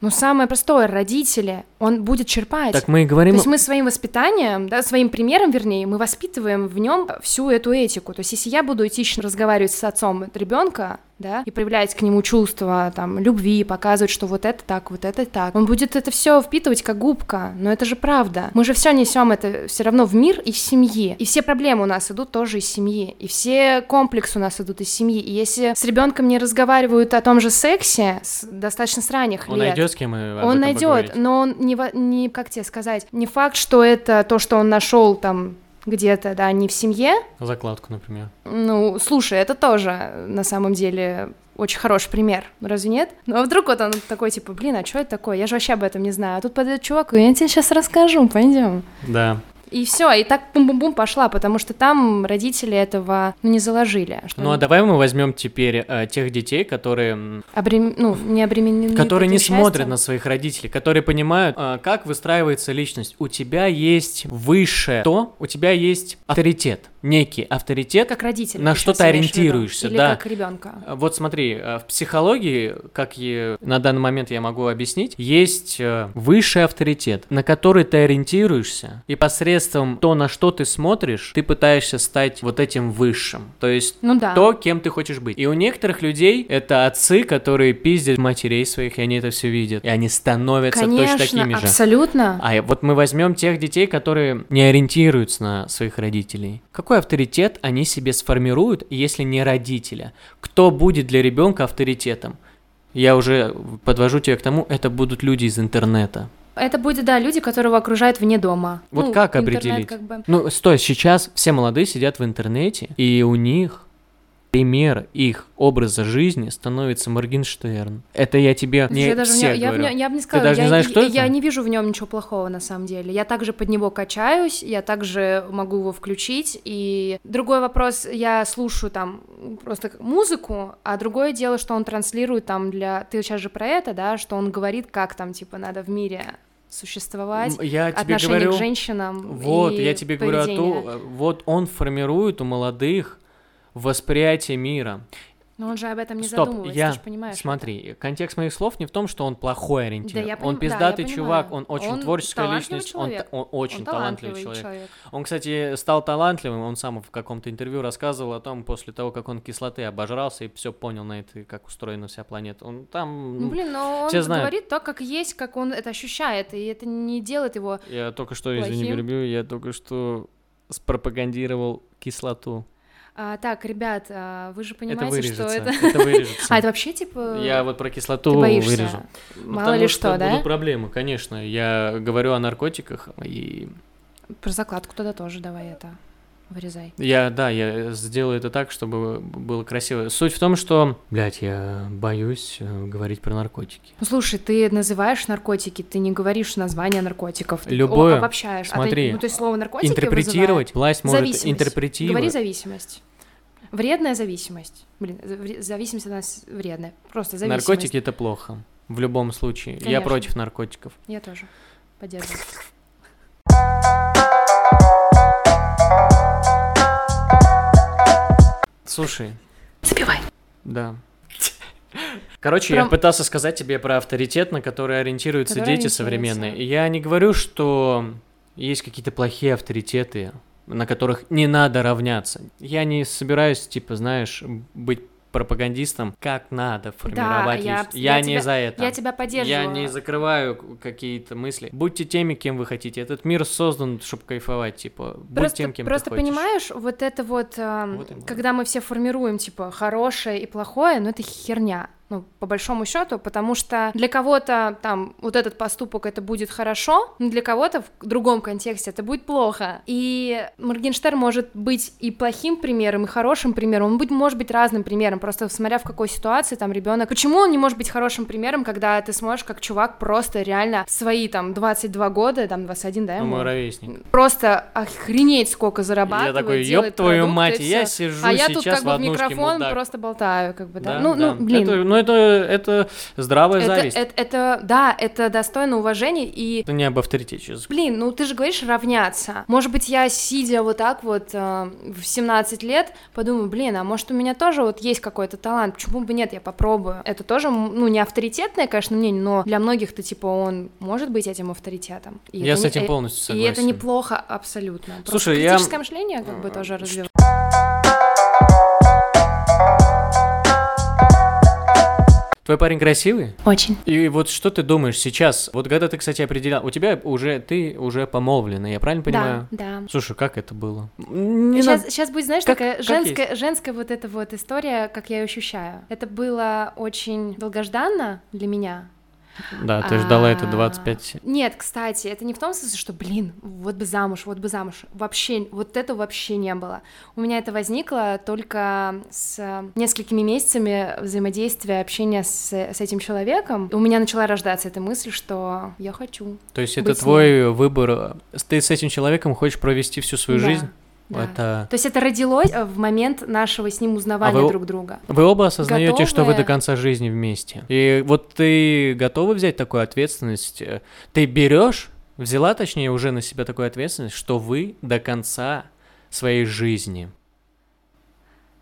Ну, самое простое, родители, он будет черпать. Так мы и То говорим... есть мы своим воспитанием, да, своим примером, вернее, мы воспитываем в нем всю эту этику. То есть если я буду этично разговаривать с отцом ребенка, да, и проявлять к нему чувства, там, любви, показывать, что вот это так, вот это так, он будет это все впитывать как губка, но это же правда. Мы же все несем это все равно в мир из семьи, и все проблемы у нас идут тоже из семьи, и все комплексы у нас идут из семьи, и если с ребенком не разговаривают о том же сексе с достаточно с ранних Он лет, найдет с кем и об он этом найдет, поговорить. но он не, во- не, как тебе сказать, не факт, что это то, что он нашел там где-то, да, не в семье. Закладку, например. Ну, слушай, это тоже на самом деле очень хороший пример, разве нет? Ну, а вдруг вот он такой, типа, блин, а что это такое? Я же вообще об этом не знаю. А тут подойдет чувак, и я тебе сейчас расскажу, пойдем. Да. И все, и так бум-бум-бум пошла, потому что там родители этого ну, не заложили. Что Ну а давай мы возьмем теперь э, тех детей, которые, обрем- ну, не обременены которые не этим смотрят счастьем. на своих родителей, которые понимают, э, как выстраивается личность. У тебя есть высшее то, у тебя есть авторитет, некий авторитет. Как родитель. на что ты ориентируешься, Или да. как ребенка. Э, Вот смотри, э, в психологии, как и на данный момент я могу объяснить, есть э, высший авторитет, на который ты ориентируешься, и посредством то, на что ты смотришь, ты пытаешься стать вот этим высшим. То есть Ну да. то, кем ты хочешь быть. И у некоторых людей это отцы, которые пиздят матерей своих, и они это все видят. И они становятся Конечно, точно такими же. абсолютно. А вот мы возьмем тех детей, которые не ориентируются на своих родителей. Какой авторитет они себе сформируют, если не родителя? Кто будет для ребенка авторитетом? Я уже подвожу тебя к тому, это будут люди из интернета. Это будет, да, люди, которого окружают вне дома. Вот Ну, как интернет определить? как бы- Ну, стой, сейчас все молодые сидят в интернете, и у них пример их образа жизни становится Моргенштерн. Это я тебе не я даже в всех нем- я, говорю. нем- я бы не сказала, даже не я, знаешь, кто я, это? я не вижу в нем ничего плохого на самом деле. Я также под него качаюсь, я также могу его включить. И другой вопрос, я слушаю там просто музыку, а другое дело, что он транслирует там для. Ты сейчас же про это, да, что он говорит, как там типа надо в мире существовать. Я тебе отношение говорю, к женщинам. вот, я тебе говорю о поведение. том, вот он формирует у молодых восприятие мира. Но он же об этом не Стоп, задумывается, я- ты же понимаешь. Смотри, контекст моих слов не в том, что он плохой ориентир. Да, я он поним- да, пиздатый я чувак, понимаю. он очень Он творческая талантливый личность, он, человек. та- он очень Он талантливый, человек. Он, кстати, стал талантливым, он сам в каком-то интервью рассказывал о том, после того, как он кислоты обожрался и все понял на это, как устроена вся планета. Он там... Ну, блин, но он все знают. говорит то, как есть, как он это ощущает, и это не делает его Я только что, извини, Плохим. перебью, я только что спропагандировал кислоту. А, так, ребят, а, вы же это понимаете, вырежется. что это... Это вырежется. А, это вообще, типа, Я вот про кислоту вырежу. Ну, Мало потому ли что, что, да? будут проблемы, конечно. Я говорю о наркотиках, и Про закладку тогда тоже давай это вырезай. я, да, я сделаю это так, чтобы было красиво. Суть в том, что, блядь, я боюсь э, говорить про наркотики. Ну, слушай, ты называешь наркотики, ты не говоришь название наркотиков. Любое. о- обобщаешь. А ты- Смотри, ну, то есть слово наркотики Интерпретировать, власть может Зависимость. Говори интерпретировать. зависимость. Вредная зависимость. Блин, вре- зависимость у нас вредная. Просто зависимость. Наркотики это плохо. В любом случае. Я Конечно. против наркотиков. Я тоже поддерживаю. Слушай, Забивай. да. Короче, я Прям- пытался сказать тебе про авторитет, на который ориентируются Который дети современные. И я не говорю, что есть какие-то плохие авторитеты, на которых не надо равняться. Я не собираюсь, типа, знаешь, быть пропагандистом, как надо формировать я- личность. я Я, не тебя- за это. Я тебя поддерживаю. Я не закрываю какие-то мысли. Будьте теми, кем вы хотите. Этот мир создан, чтобы кайфовать, типа, будь Просто, тем, кем просто ты хочешь. понимаешь, вот это вот, эм, Вот когда мы все формируем, типа, хорошее и плохое, ну это херня. Ну, по большому счету, потому что для кого-то там вот этот поступок это будет хорошо, но для кого-то в другом контексте это будет плохо. И Моргенштерн может быть и плохим примером, и хорошим примером. Он будет, может быть разным примером, просто смотря в какой ситуации там ребенок. Почему он не может быть хорошим примером, когда ты сможешь как чувак просто реально свои там 22 года, там 21, да, Ну, мой ровесник. просто охренеть сколько Я зарабатывает, такой, ёб твою продукты, мать, и я сижу а я сейчас тут как бы в микрофон мудак. просто болтаю, как бы, да. Да, ну, да. ну, блин. Это, ну, это, это здравая это, зависть. это, это- да, это достойно уважения и Это не об авторитете. Блин, ну ты же говоришь равняться. Может быть, я, сидя вот так вот э, в 17 лет, подумаю, блин, а может у меня тоже вот есть какой-то талант, почему бы нет, я попробую. Это тоже, ну, не авторитетное, конечно, мнение, но для многих-то, типа, он может быть этим авторитетом. И Я с не- этим э, полностью И согласен. это неплохо абсолютно. Просто Слушай, я- критическое мышление как бы тоже развивать. Твой парень красивый? Очень. И вот что ты думаешь сейчас? Вот когда ты, кстати, определял, у тебя уже, ты уже помолвлена, я правильно понимаю? Да, да. Слушай, как это было? Не Сейчас, надо- сейчас будет, знаешь, Как- такая как женская, женская вот эта вот история, как я ее ощущаю. Это было очень долгожданно для меня. Да, ты ждала это А, 25... Нет, кстати, это не в том смысле, что, блин, вот бы замуж, вот бы замуж. Вообще, вот это вообще не было. У меня это возникло только с несколькими месяцами взаимодействия, общения с, с этим человеком. У меня начала рождаться эта мысль, что я хочу. То есть это твой выбор, ты с этим человеком хочешь провести всю свою Да, жизнь? Да. Это... То есть это родилось э, в момент нашего с ним узнавания А вы- друг друга. Вы оба осознаете, что вы до конца жизни вместе. И вот ты готова взять такую ответственность? Э, Ты берешь, взяла, точнее, уже на себя такую ответственность, что вы до конца своей жизни.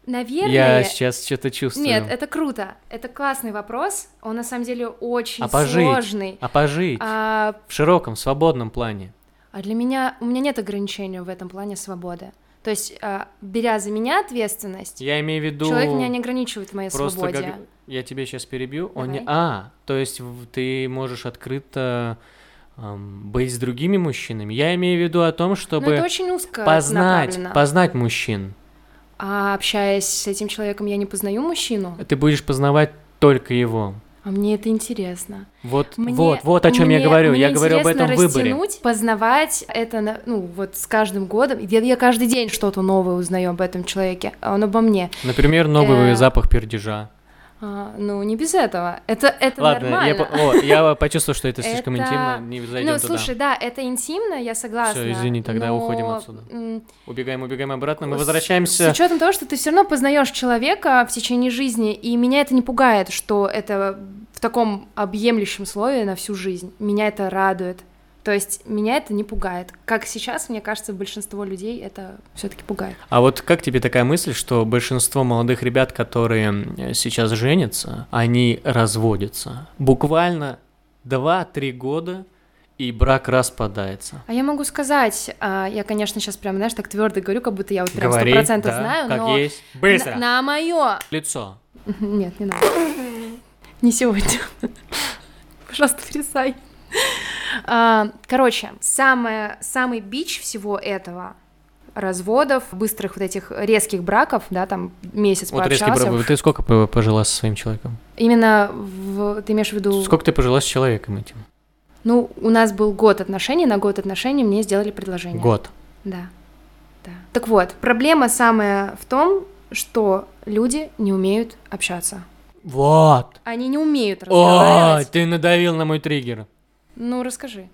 Наверное, Я сейчас что-то чувствую. Нет, это круто. Это классный вопрос. Он на самом деле очень А пожить? сложный. А пожить А, в широком, свободном плане. а для меня у меня нет ограничения в этом плане свободы. То есть, а, беря за меня ответственность, Я имею в виду... человек меня не ограничивает в моей Просто свободе. как... Я тебя сейчас перебью. Он не... Давай. А, то есть ты можешь открыто быть с другими мужчинами. Я имею в виду о том, чтобы это очень узко познать, познать мужчин. А общаясь с этим человеком, я не познаю мужчину. Ты будешь познавать только его. А мне это интересно. Вот, Мне- вот, вот о чем я мне- говорю. мне Я говорю об этом выборе. познавать это, ну, вот с каждым годом. Я, я каждый день что-то новое узнаю об этом человеке, а он обо мне. Например, новый Э, запах пердежа. А, ну, не без этого. Это, это Ладно, я, нормально. по- о, я почувствовал, что это слишком Это- интимно. Не зайдем Ну, туда. слушай, да, это интимно, я согласна. Всё, извини, тогда но, уходим отсюда. Убегаем, убегаем обратно. Мы возвращаемся. С учетом того, что ты все равно познаешь человека в течение жизни, и меня это не пугает, что это в таком объемлющем слое на всю жизнь. Меня это радует. То есть меня это не пугает. Как сейчас, мне кажется, большинство людей это все-таки пугает. А вот как тебе такая мысль, что большинство молодых ребят, которые сейчас женятся, они разводятся? Буквально 2-3 года, и брак распадается. А я могу сказать, а, я, конечно, сейчас прям, знаешь, так твердо говорю, как будто я вот прям сто процентов да, знаю, как но есть. Быстро! на, на мое Лицо. Нет, не надо. Не сегодня. Пожалуйста, пересай. А, Короче, самое, самый бич всего этого разводов, быстрых вот этих резких браков, да, там месяц Вот резкий пообщался. брак. Ты сколько по- пожила со своим человеком? Именно в, ты имеешь в виду... Сколько ты пожила с человеком этим? Ну, у нас был год отношений, на год отношений мне сделали предложение. Год. Да. Да. Так вот, проблема самая в том, что люди не умеют общаться. Вот. Они не умеют О, разговаривать. ты надавил на мой триггер. Ну, расскажи.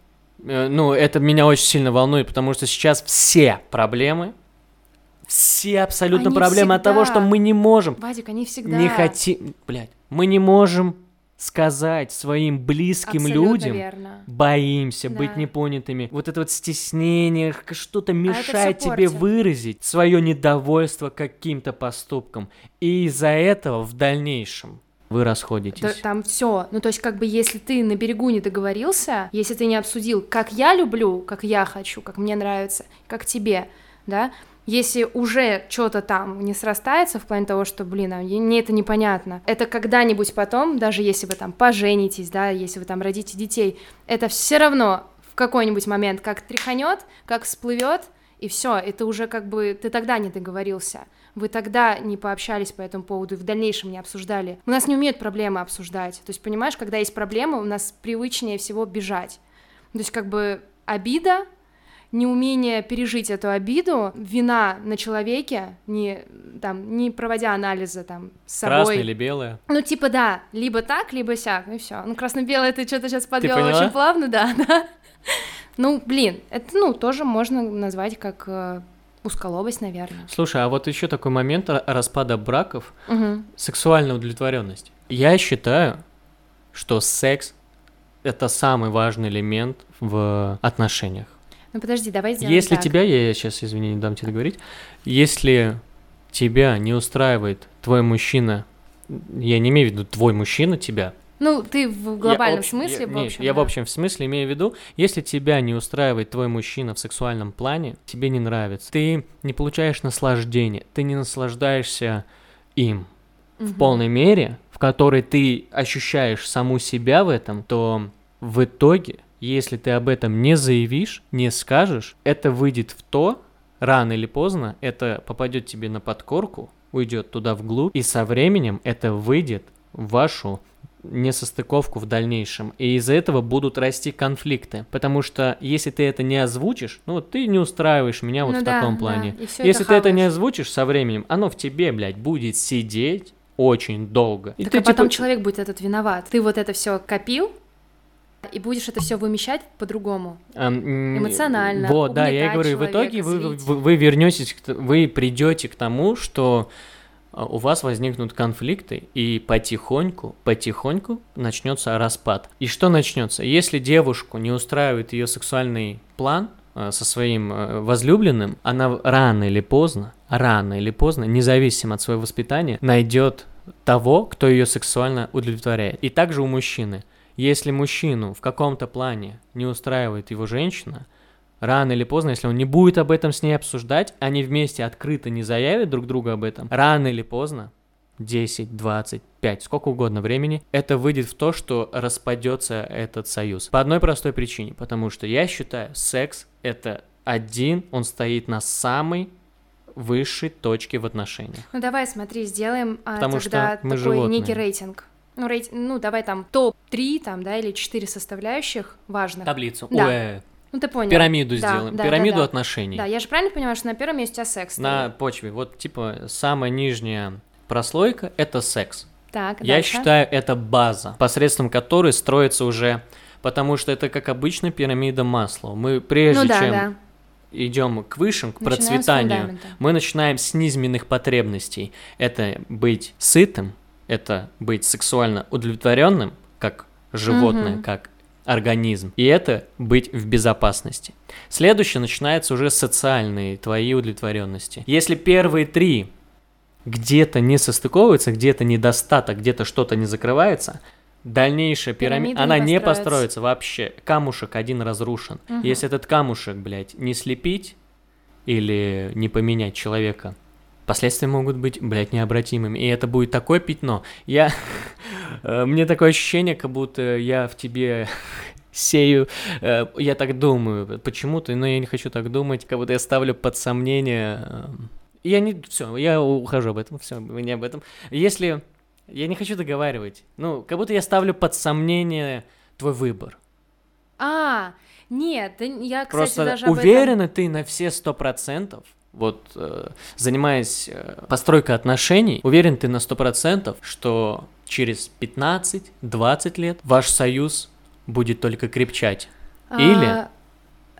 Э, Ну, это меня очень сильно волнует, потому что сейчас все проблемы, все абсолютно Они проблемы от того, всегда. что мы не можем, Вадик, они всегда... не хотим, блядь, мы не можем сказать своим близким Абсолютно людям, верно. боимся быть Да. непонятыми. Вот это вот стеснение, что-то это мешает всё тебе портит. выразить свое недовольство каким-то поступком. И из-за этого в дальнейшем вы расходитесь. Да, там все. Ну, то есть, как бы, если ты на берегу не договорился, если ты не обсудил, как я люблю, как я хочу, как мне нравится, как тебе, да, если уже что-то там не срастается в плане того, что, блин, а мне это непонятно, это когда-нибудь потом, даже если вы там поженитесь, да, если вы там родите детей, это все равно в какой-нибудь момент как тряханет, как всплывет, и все, это уже как бы ты тогда не договорился, вы тогда не пообщались по этому поводу и в дальнейшем не обсуждали. У нас не умеют проблемы обсуждать. То есть, понимаешь, когда есть проблема, у нас привычнее всего бежать. То есть, как бы обида, неумение пережить эту обиду, вина на человеке, не, там, не проводя анализа там, с собой. Красное или белое? Ну, типа, да, либо так, либо сяк, и все. Ну, красно-белое ты что-то сейчас подвел очень плавно, да, да. Ну, блин, это, ну, тоже можно назвать как э, узколобость, наверное. Слушай, а вот еще такой момент ра- распада браков Мгм. сексуальная удовлетворенность. Я считаю, что секс это самый важный элемент в отношениях. Ну, подожди, давай сделаем Если так. тебя, я сейчас, извини, не дам тебе договорить, если тебя не устраивает твой мужчина, я не имею в виду твой мужчина тебя, Ну, ты в я глобальном общ- смысле, я, в общем, я в да. общем в смысле имею в виду, если тебя не устраивает твой мужчина в сексуальном плане, тебе не нравится, ты не получаешь наслаждения, ты не наслаждаешься им в Мгм. полной мере, в которой ты ощущаешь саму себя в этом, то в итоге, если ты об этом не заявишь, не скажешь, это выйдет в то, рано или поздно, это попадет тебе на подкорку, уйдет туда вглубь, и со временем это выйдет в вашу несостыковку в дальнейшем. И из-за этого будут расти конфликты. Потому что если ты это не озвучишь, ну вот ты не устраиваешь меня вот Ну в да, таком да, плане. и всё Если это ты это не хаваешь. озвучишь со временем, оно в тебе, блядь, будет сидеть очень долго. И Так ты а потом типа- человек будет этот виноват. Ты вот это все копил, и будешь это все вымещать по-другому. Ам, м, эмоционально, Вот, да, я и говорю, в человека, итоге вы, вы, вы вернетесь, вы придете к тому, что у вас возникнут конфликты, и потихоньку, потихоньку начнется распад. И что начнется? Если девушку не устраивает ее сексуальный план а, со своим а, возлюбленным, она рано или поздно, рано или поздно, независимо от своего воспитания, найдет того, кто ее сексуально удовлетворяет. И также у мужчины. Если мужчину в каком-то плане не устраивает его женщина, рано или поздно, если он не будет об этом с ней обсуждать, они вместе открыто не заявят друг другу об этом, рано или поздно, 10, 20, 5, сколько угодно времени, это выйдет в то, что распадется этот союз. По одной простой причине, потому что я считаю, секс это один, он стоит на самой высшей точке в отношениях. Ну давай, смотри, сделаем а, Потому тогда что мы такой животные. некий рейтинг. ну, рейт... ну давай там топ-3 там, да, или 4 составляющих важных. Таблицу. Да. Ну, ты понял. пирамиду Да, сделаем. да, пирамиду да, да. отношений. Да, я же правильно понимаю, что на первом месте у тебя секс На стоит? почве. Вот, типа, самая нижняя прослойка — это секс. Так, Я дальше. считаю, это база, посредством которой строится уже... Потому что это как обычно пирамида масла. Мы прежде Ну да, чем да. идем к высшим, к Начинаем процветанию, мы начинаем с низменных потребностей. Это быть сытым, это быть сексуально удовлетворенным, как животное, Мгм. как организм. И это быть в безопасности. Следующее начинается уже социальные твои удовлетворенности. Если первые три где-то не состыковываются, где-то недостаток, где-то что-то не закрывается, дальнейшая пирамида, Пирамида не она не построится. построится вообще. Камушек один разрушен. Мгм. Если этот камушек, блядь, не слепить или не поменять человека, последствия могут быть, блядь, необратимыми. И это будет такое пятно. Я... э, Мне такое ощущение, как будто я в тебе сею, э, я так думаю, почему-то, но я не хочу так думать, как будто я ставлю под сомнение. э, Я не, все, я ухожу об этом, все, не об этом. Если я не хочу договаривать, ну, как будто я ставлю под сомнение твой выбор. А, нет, я, кстати, Просто даже об этом- уверена ты на все сто процентов, вот э, занимаясь э, постройкой отношений, уверен ты на сто процентов, что через 15-20 лет ваш союз будет только крепчать. Или- А,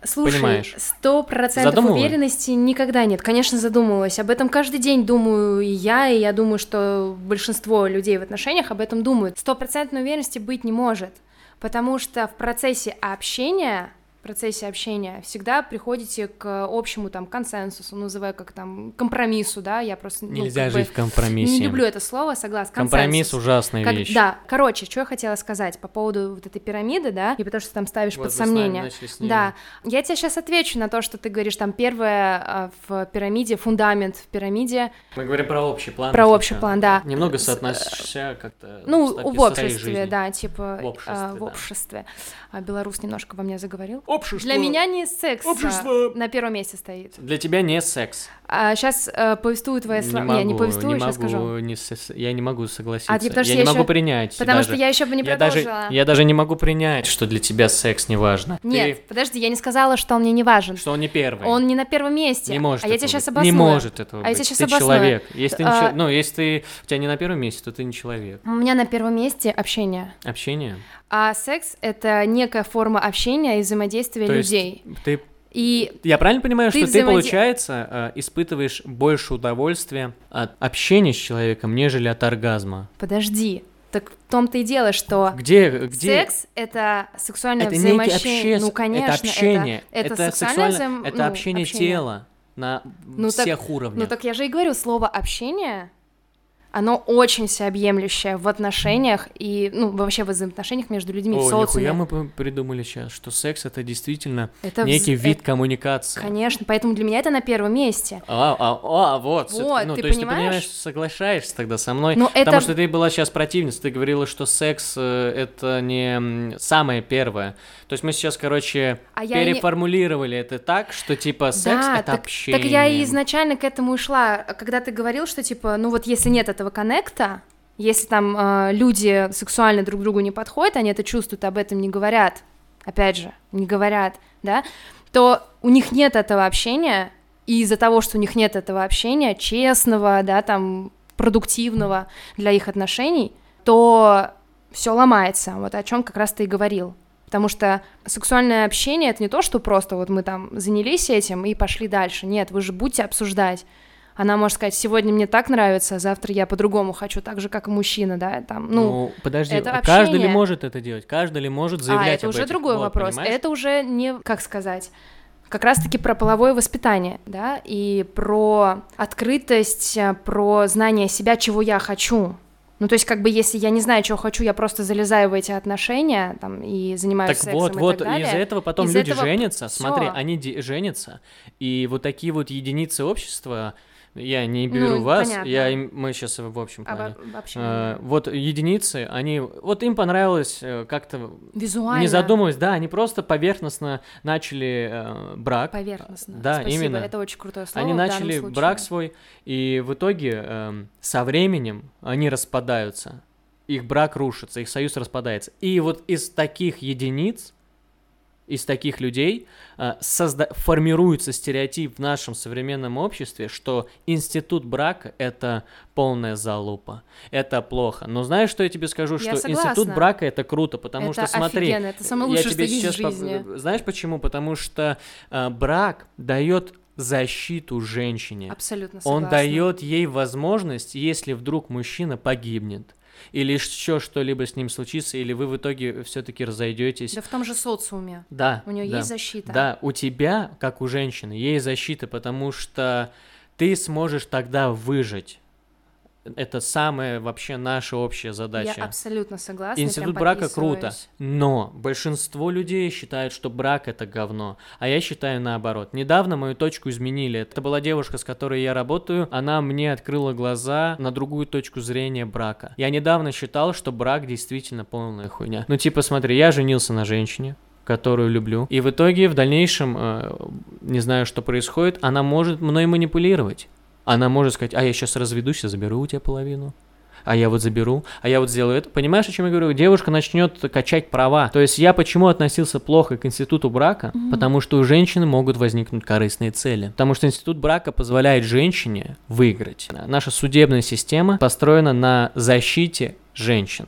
Слушай, Понимаешь? сто процентов Задумывалась? уверенности никогда нет. Конечно, задумывалась. Об этом каждый день думаю и я, и я думаю, что большинство людей в отношениях об этом думают. Стопроцентной уверенности быть не может, потому что в процессе общения процессе общения всегда приходите к общему там консенсусу, называю как там компромиссу, да, я просто ну, Нельзя жить в компромиссе. не люблю это слово, согласна. Компромисс ужасная Как- вещь. Да, короче, что я хотела сказать по поводу вот этой пирамиды, да, и потому что там ставишь Вот под сомнение. Да, я тебе сейчас отвечу на то, что ты говоришь, там первое а, в пирамиде, фундамент в пирамиде, Мы говорим про общий план. Про общий план, да. Немного соотносишься как-то ну, в обществе, да, типа В обществе, а, в обществе. А, Белорус немножко во мне заговорил. Общество. Для меня не секс а, Общество. на первом месте стоит. Для тебя не секс. А сейчас повествую твои слова. Не, не повествую, не сейчас могу, скажу. не с- я не могу согласиться. А ты- потому я я не могу ещё- принять. Потому даже. что я еще бы не я даже, продолжила. я даже не могу принять, что для тебя секс не важно. Нет, подожди, я не сказала, что он мне не важен. Ты, что он не первый. Он не на первом месте. не может а я тебе сейчас обосную. Не может этого А я быть. тебе щас ты обосную. человек. Если ты, А, ну, если ты у тебя не на первом месте, то ты не человек. У меня на первом месте общение. Общение. А секс — это некая форма общения и взаимодействия То есть людей. Ты И Я правильно понимаю, Ты что ты, взаимоди- получается, э, испытываешь больше удовольствия от общения с человеком, нежели от оргазма? подожди, так в том-то и дело, что Где, где... секс — это сексуальное это взаимоотношение. общес- Ну, конечно, это общение, это, это, сексуальное сексуально- взаим- это ну, общение, тела на Ну, так- всех уровнях. Ну так я же и говорю, слово общение, оно очень всеобъемлющее в отношениях и, ну, вообще в взаимоотношениях между людьми, в О, социуме. нихуя мы придумали сейчас, что секс это действительно Это вз- некий вид это- коммуникации. Конечно, поэтому для меня это на первом месте. А, а, а, вот, всё-таки, Вот, ну, ты то есть понимаешь? ты понимаешь, соглашаешься тогда со мной, Ну, потому это- что ты была сейчас противница, ты говорила, что секс э, это не самое первое. То есть мы сейчас, короче, А я и не- переформулировали это так, что типа секс да, это так, общение. так я и изначально к этому и шла, когда ты говорил, что типа, ну вот если нет этого коннекта, если там э, люди сексуально друг другу не подходят, они это чувствуют, об этом не говорят, опять же, не говорят, да, то у них нет этого общения, и из-за того, что у них нет этого общения, честного, да, там, продуктивного для их отношений, то все ломается, вот о чем как раз ты и говорил. Потому что сексуальное общение это не то, что просто вот мы там занялись этим и пошли дальше. Нет, вы же будете обсуждать. Она может сказать, сегодня мне так нравится, а завтра я по-другому хочу, так же, как и мужчина, да, там, ну, Ну, подожди, это а каждый ли общение. может это делать? Каждый ли может а, заявлять это об уже этих? другой Вот, вопрос. понимаешь? Это уже не, как сказать, как раз-таки про половое воспитание, да, и про открытость, э, про знание себя, чего я хочу. Ну, то есть, как бы, если я не знаю, чего хочу, я просто залезаю в эти отношения, там, и занимаюсь Так сексом вот, и вот, так далее. из-за этого потом Из люди этого женятся, всё. смотри, они де- женятся, и вот такие вот единицы общества, я не беру Ну, вас, понятно. я, мы сейчас в общем плане. Обо- обобщим. Э, вот единицы, они, вот им понравилось э, как-то, Визуально. не задумываясь, да, они просто поверхностно начали э, брак, Поверхностно. Да, Спасибо, именно. Это очень крутое слово. они в начали случае. брак свой, и в итоге эм, со временем они распадаются. их брак рушится, их союз распадается. И вот из таких единиц, из таких людей э, созда- формируется стереотип в нашем современном обществе, что институт брака это полная залупа, это плохо. Но знаешь, что я тебе скажу, Я что согласна. институт брака это круто, потому это что смотри, офигенно, это самое я лучшее, тебе что есть в сейчас поп- жизни. знаешь почему? Потому что э, брак дает защиту женщине. Абсолютно Он согласна. дает ей возможность, если вдруг мужчина погибнет, или еще что-либо с ним случится, или вы в итоге все-таки разойдетесь. Да в том же социуме. Да. У нее да. есть защита. Да, у тебя, как у женщины, есть защита, потому что ты сможешь тогда выжить. Это самая вообще наша общая задача. Я абсолютно согласна. Институт брака круто, но большинство людей считают, что брак это говно, а я считаю наоборот. Недавно мою точку изменили. Это была девушка, с которой я работаю, она мне открыла глаза на другую точку зрения брака. Я недавно считал, что брак действительно полная хуйня. Ну типа смотри, я женился на женщине, которую люблю, и в итоге в дальнейшем, э, не знаю, что происходит, она может мной манипулировать. Она может сказать, а я сейчас разведусь и заберу у тебя половину а я вот заберу, а я вот сделаю это. Понимаешь, о чем я говорю? Девушка начнет качать права. То есть я почему относился плохо к институту брака? Потому что у женщины могут возникнуть корыстные цели. Потому что институт брака позволяет женщине выиграть. Наша судебная система построена на защите женщин,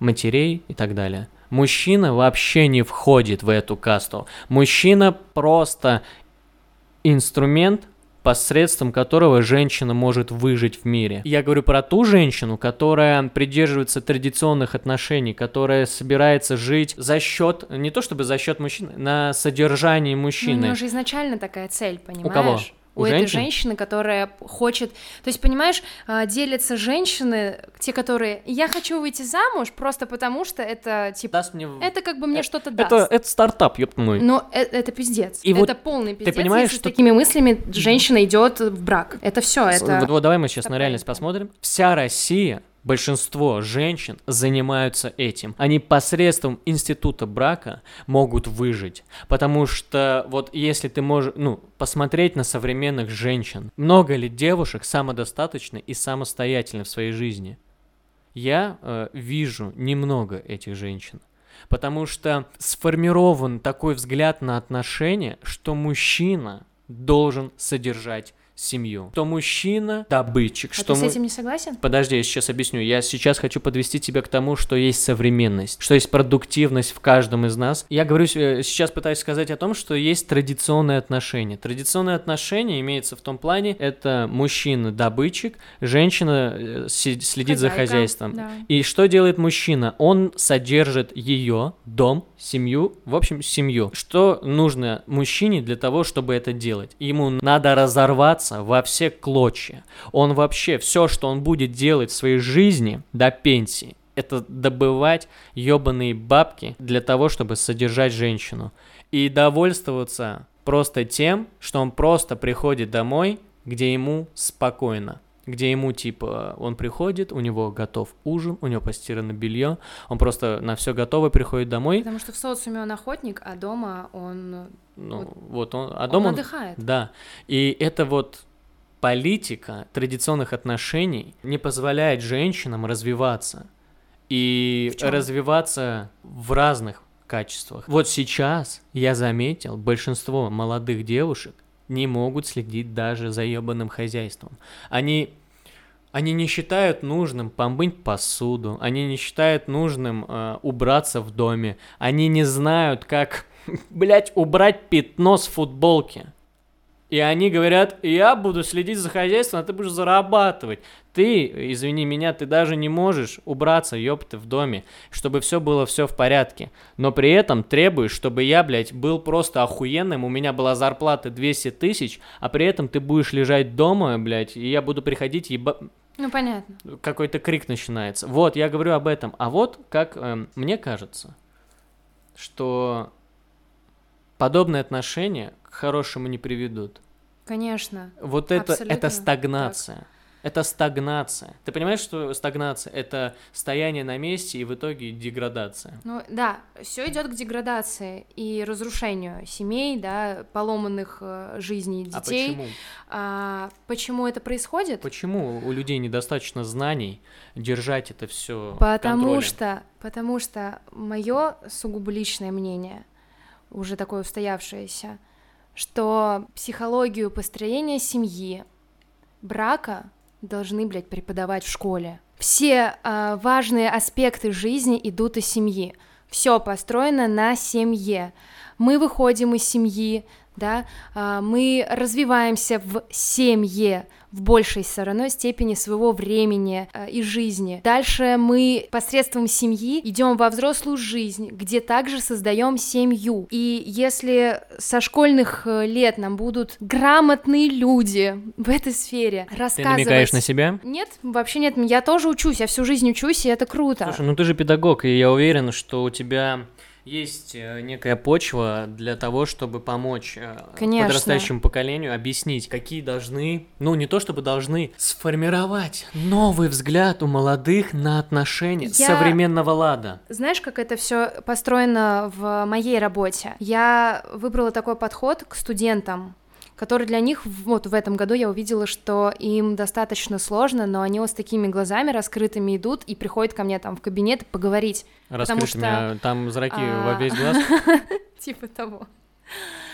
матерей и так далее. Мужчина вообще не входит в эту касту. Мужчина просто инструмент, посредством которого женщина может выжить в мире. Я говорю про ту женщину, которая придерживается традиционных отношений, которая собирается жить за счет, не то чтобы за счет мужчины, на содержании Ну, у мужчины. нее же изначально такая цель, понимаешь? кого? У У этой женщин? женщины, которая хочет... То есть, понимаешь, а, делятся женщины, те, которые... Я хочу выйти замуж просто потому, что это, типа... Даст мне... Это как бы мне Э, что-то даст. это, это стартап, ёб мой. Но э- это, пиздец. И это вот полный пиздец. понимаешь, если что- с такими мыслями женщина идет в брак. Это все, С- это... Вот, вот давай мы сейчас это на реальность посмотрим. Вся Россия, большинство женщин занимаются этим. Они посредством института брака могут выжить. Потому что вот если ты можешь, ну, посмотреть на современных женщин, много ли девушек самодостаточны и самостоятельны в своей жизни? Я э, вижу немного этих женщин. Потому что сформирован такой взгляд на отношения, что мужчина должен содержать семью. Что мужчина добытчик, А что ты с этим не согласен? Подожди, я сейчас объясню. Я сейчас хочу подвести тебя к тому, что есть современность, что есть продуктивность в каждом из нас. Я говорю, э, сейчас пытаюсь сказать о том, что есть традиционные отношения. Традиционные отношения имеется в том плане, это мужчина добытчик, женщина э, следит за Хозяйка, хозяйством. да. И что делает мужчина? Он содержит ее, дом, семью, в общем, семью. Что нужно мужчине для того, чтобы это делать? Ему надо разорваться во все клочья. Он вообще, все, что он будет делать в своей жизни до пенсии, это добывать ебаные бабки для того, чтобы содержать женщину. И довольствоваться просто тем, что он просто приходит домой, где ему спокойно где ему типа он приходит, у него готов ужин, у него постирано белье, он просто на все готово приходит домой, Потому что в социуме он охотник, а дома он, ну вот он, а он дома он- отдыхает. да, и это вот политика традиционных отношений не позволяет женщинам развиваться и В развиваться в разных качествах. Вот сейчас я заметил, большинство молодых девушек не могут следить даже за ебаным хозяйством. Они они не считают нужным помыть посуду, они не считают нужным э, убраться в доме, они не знают, как, блядь, убрать пятно с футболки. И они говорят, я буду следить за хозяйством, а ты будешь зарабатывать. Ты, извини меня, ты даже не можешь убраться, ёпты, в доме, чтобы все было все в порядке. Но при этом требуешь, чтобы я, блядь, был просто охуенным, у меня была зарплата 200 тысяч, а при этом ты будешь лежать дома, блядь, и я буду приходить еба... Ну, понятно. Какой-то крик начинается. Вот, я говорю об этом. А вот как эм, мне кажется, что подобные отношения к хорошему не приведут. Конечно. Вот это, это стагнация. это стагнация. Ты понимаешь, что стагнация это стояние на месте и в итоге деградация? Ну да, все идет к деградации и разрушению семей, да, поломанных э, жизней А детей. почему? А почему это происходит? Почему у людей недостаточно знаний держать это все Потому что, потому что мое сугубо личное мнение, уже такое устоявшееся, что психологию построения семьи, брака должны, блядь, преподавать в школе. Все а, важные аспекты жизни идут из семьи. Все построено на семье. Мы выходим из семьи, да, а, мы развиваемся в семье в большей равно степени своего времени а, и жизни. Дальше мы посредством семьи идем во взрослую жизнь, где также создаем семью. И если со школьных э, лет нам будут грамотные люди в этой сфере Ты рассказывать... намекаешь на себя? Нет, вообще нет, я тоже учусь, я всю жизнь учусь, и это круто. Слушай, ну ты же педагог, и я уверен, что у тебя есть э, некая почва для того, чтобы помочь э, Конечно. подрастающему поколению объяснить, какие должны, ну не то чтобы должны, сформировать новый взгляд у молодых на отношения Я- современного лада. Знаешь, как это все построено в моей работе? Я выбрала такой подход к студентам, который для них, вот в этом году я увидела, что им достаточно сложно, но они вот с такими глазами раскрытыми идут и приходят ко мне там в кабинет поговорить. Потому Раскрытыми, что, а там зраки а, во весь глаз Типа того.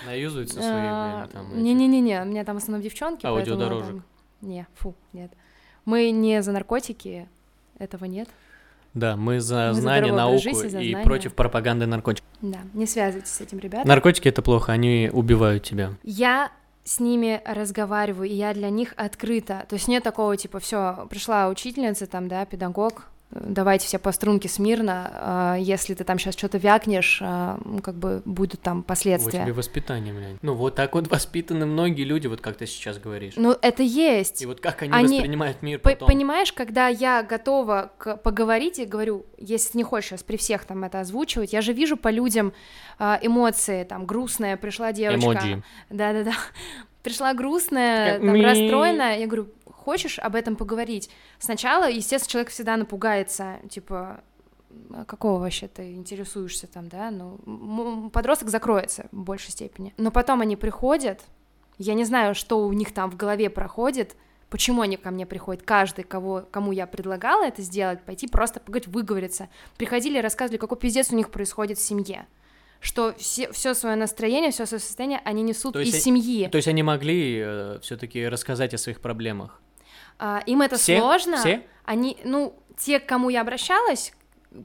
наюзаются свои, А. Не-не-не, у меня там в основном девчонки. Аудиодорожек. Не, фу, нет. Мы не за наркотики, этого нет. Да, мы за Мы за знание, здоровый науку жизни, за и знания. против пропаганды наркотиков. Да, не связывайтесь с этим, ребят. Наркотики это плохо, они убивают тебя. Я с ними разговариваю, и я для них открыта. То есть нет такого, типа, все, пришла учительница, там, да, педагог, давайте все по струнке смирно, а, если ты там сейчас что-то вякнешь, ну, как бы будут там Вот последствия. тебе воспитание, блядь. Ну, вот так вот воспитаны многие люди, вот как ты сейчас говоришь. Ну, это есть. И вот как они, Они- воспринимают мир потом. Понимаешь, когда я готова к- поговорить и говорю, если не хочешь сейчас при всех там это озвучивать, я же вижу по людям а, эмоции, там, грустная, пришла девочка. Эмоджи. Да-да-да. Пришла грустная, там, расстроенная. Я говорю, хочешь об этом поговорить? Сначала, естественно, человек всегда напугается, типа, «А какого вообще ты интересуешься там, да? Ну, подросток закроется в большей степени. Но потом они приходят, я не знаю, что у них там в голове проходит, почему они ко мне приходят, каждый, кого, кому я предлагала это сделать, пойти просто поговорить, выговориться. Приходили и рассказывали, какой пиздец у них происходит в семье. Что все, все свое настроение, все свое состояние они несут То есть из они- семьи. То есть они могли все-таки рассказать о своих проблемах. А, им это Все? сложно. Все? Они, ну, те, к кому я обращалась,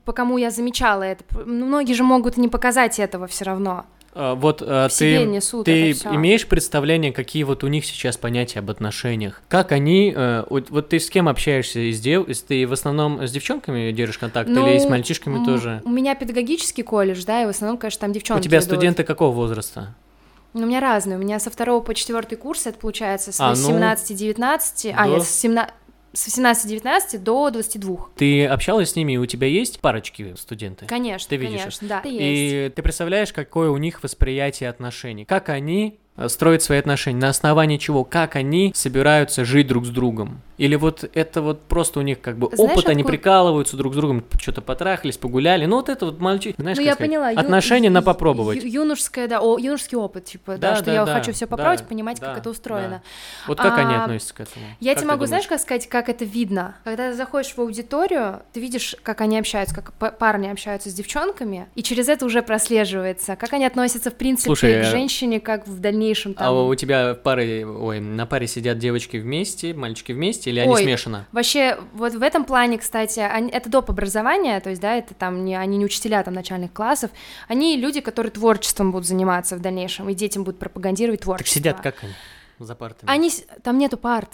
по кому я замечала это, многие же могут не показать этого все равно. А, вот а, ты, несут ты имеешь представление, какие вот у них сейчас понятия об отношениях? Как они... э, вот, вот ты с кем общаешься? Из дев... Ты в основном с девчонками держишь контакт Ну, или с мальчишками тоже? У меня педагогический колледж, да, и в основном, конечно, там девчонки У тебя идут. студенты какого возраста? Ну, у меня разные. У меня со второго по четвертый курс, это получается с А, ну, 18-19, а, до- нет, с 17 с 18-19 до 22. Ты общалась с ними, и у тебя есть парочки студенты? Конечно, Ты видишь конечно, да. это есть. И ты представляешь, какое у них восприятие отношений? Как они строят свои отношения? На основании чего? Как они собираются жить друг с другом? Или вот это вот просто у них как бы Знаешь, опыт, они откуда- прикалываются друг с другом, что-то потрахались, погуляли. Ну вот это вот мальчик, знаешь, ну, я сказать, поняла. ю- отношения на ю- попробовать. ю- юношеское, да, о, юношеский опыт, типа, да, Да, что да, я да, хочу все да, попробовать, понимать, да, как это устроено. Вот как они А, относятся к этому? Я Как тебе могу, знаешь, думаешь? как сказать, как это видно? Когда ты заходишь в аудиторию, ты видишь, как они общаются, как парни общаются с девчонками, и через это уже прослеживается, как они относятся, в принципе, Слушай, к э, женщине, как в дальнейшем там. А у тебя пары, ой, на паре сидят девочки вместе, мальчики вместе, или они Ой, смешаны? Вообще, вот в этом плане, кстати, они- это доп. образование, то есть, да, это там не, они не учителя там начальных классов, они люди, которые творчеством будут заниматься в дальнейшем, и детям будут пропагандировать Так творчество. сидят как они? За партами. Они, там нету парт.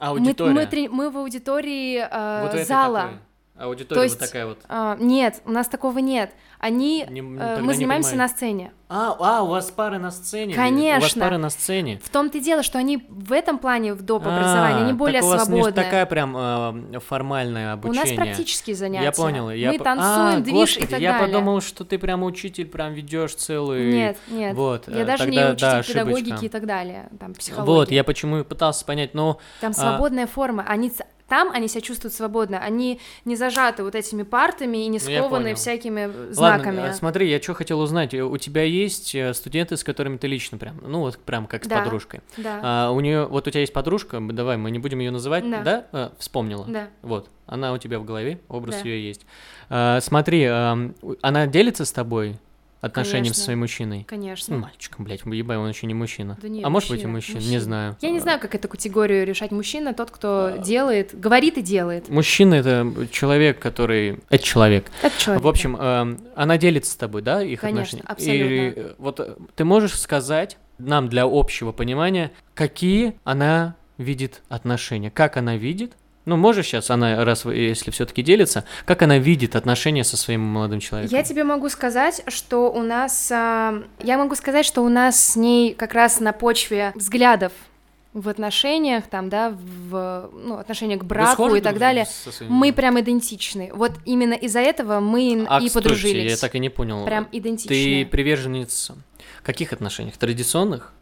Мы, Аудитория. мы, трени- мы в аудитории э, Вот зала. такой. Аудитория То есть, вот такая вот. А, нет, у нас такого нет. Они, Не- э, мы не занимаемся на сцене. А, а, у вас пары на сцене? У вас Конечно. пары на сцене. В том-то и дело, что они в этом плане в доп. образовании, А, они более так у вас не свободные. такая прям э, формальное У обучение. нас практические занятия. Я понял. Я мы по- танцуем, а, движ господи, и так я далее. подумал, что ты прям учитель, прям ведешь целый. Нет, нет. Вот, Я э, даже тогда, не учитель да, педагогики ошибочка. и так далее, там психология. Вот, я почему и пытался понять, но Там а- свободная форма. Они там они себя чувствуют свободно, они не зажаты вот этими партами и не Ну, скованы понял. всякими Ладно, знаками. э, смотри, я что хотел узнать. Э, У тебя есть э, студенты, с которыми ты лично прям, ну вот прям как с Да. подружкой. Да, А, у нее, вот у тебя есть подружка, давай, мы не будем ее называть, Да. да? А, вспомнила. да. Вот, она у тебя в голове, образ Да. ее есть. А, смотри, у- она делится с тобой отношением со Конечно. своим мужчиной? Конечно. Ну, мальчиком, блядь, ебай, он еще не мужчина. Да нет, а может быть и мужчина, мужчина, не мужчина. знаю. Я не знаю, как эту категорию решать мужчина, тот, кто А. делает, говорит и делает. Мужчина это человек, который... Это человек. Это человек. В общем, эм, она делится с тобой, да, их Конечно, отношения? И абсолютно. э, вот э, ты можешь сказать нам для общего понимания, какие она видит отношения, как она видит, ну, можешь сейчас, она, раз если все-таки делится, как она видит отношения со своим молодым человеком? Я тебе могу сказать, что у нас... а, я могу сказать, что у нас с ней как раз на почве взглядов в отношениях, там, да, в ну, отношениях к браку и так далее, своими- мы прям идентичны. Вот именно из-за этого мы А, и слушайте, подружились. я так и не понял. Прям Ты идентичны. приверженец каких отношениях? Традиционных?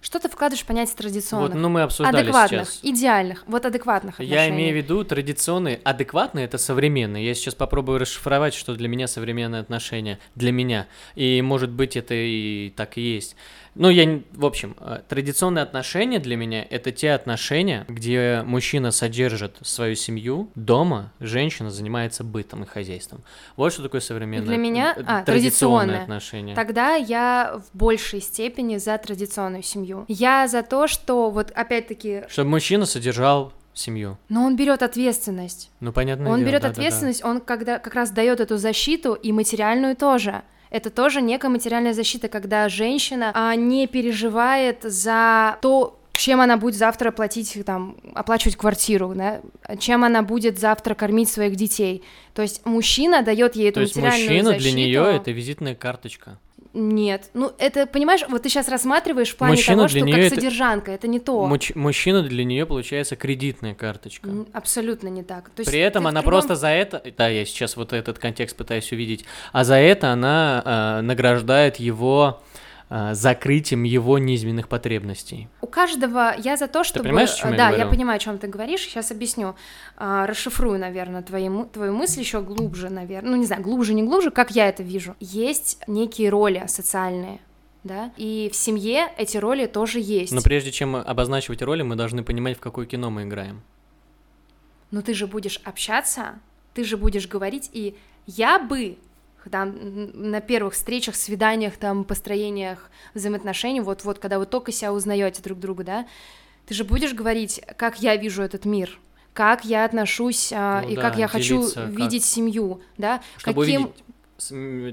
Что ты вкладываешь в понятие традиционных? Вот, ну, мы обсуждали адекватных, сейчас. идеальных, вот адекватных отношений. Я имею в виду традиционные, адекватные это современные. Я сейчас попробую расшифровать, что для меня современные отношения. Для меня. И может быть это и так и есть. Ну, я, в общем, э, традиционные отношения для меня это те отношения, где мужчина содержит свою семью дома, женщина занимается бытом и хозяйством. Вот что такое современное. Для меня- э, а, традиционные традиционное. отношения. Тогда я в большей степени за традиционную семью. Я за то, что вот опять-таки, Чтобы мужчина содержал семью. но он берет ответственность. Ну, понятно. Он берет ответственность, он когда как раз дает эту защиту и материальную тоже. Это тоже некая материальная защита, когда женщина а, не переживает за то, чем она будет завтра платить, там, оплачивать квартиру, да, чем она будет завтра кормить своих детей. То есть мужчина дает ей эту То есть материальную мужчина защиту. для нее это визитная карточка. Нет, ну это, понимаешь, вот ты сейчас рассматриваешь в плане Мужчина того, что как это- содержанка, это не то. Муч- мужчина для нее получается кредитная карточка. Абсолютно не так. То есть При этом она другом- просто за это, да, я сейчас вот этот контекст пытаюсь увидеть, а за это она э, награждает его закрытием его низменных потребностей. У каждого я за то, чтобы... понимаешь, о чём я да, говорю? я понимаю, о чем ты говоришь. Сейчас объясню. А, расшифрую, наверное, твои, твою мысль еще глубже, наверное. Ну, не знаю, глубже, не глубже, как я это вижу. Есть некие роли социальные, да, и в семье эти роли тоже есть. Но прежде чем обозначивать роли, мы должны понимать, в какое кино мы играем. Но ты же будешь общаться, ты же будешь говорить, и я бы там на первых встречах, свиданиях, там, построениях взаимоотношений, вот-вот, когда вы только себя узнаете друг друга, да, ты же будешь говорить, как я вижу этот мир, как я отношусь а, Ну и да, как я хочу делиться, как- видеть семью, да, Чтобы каким... увидеть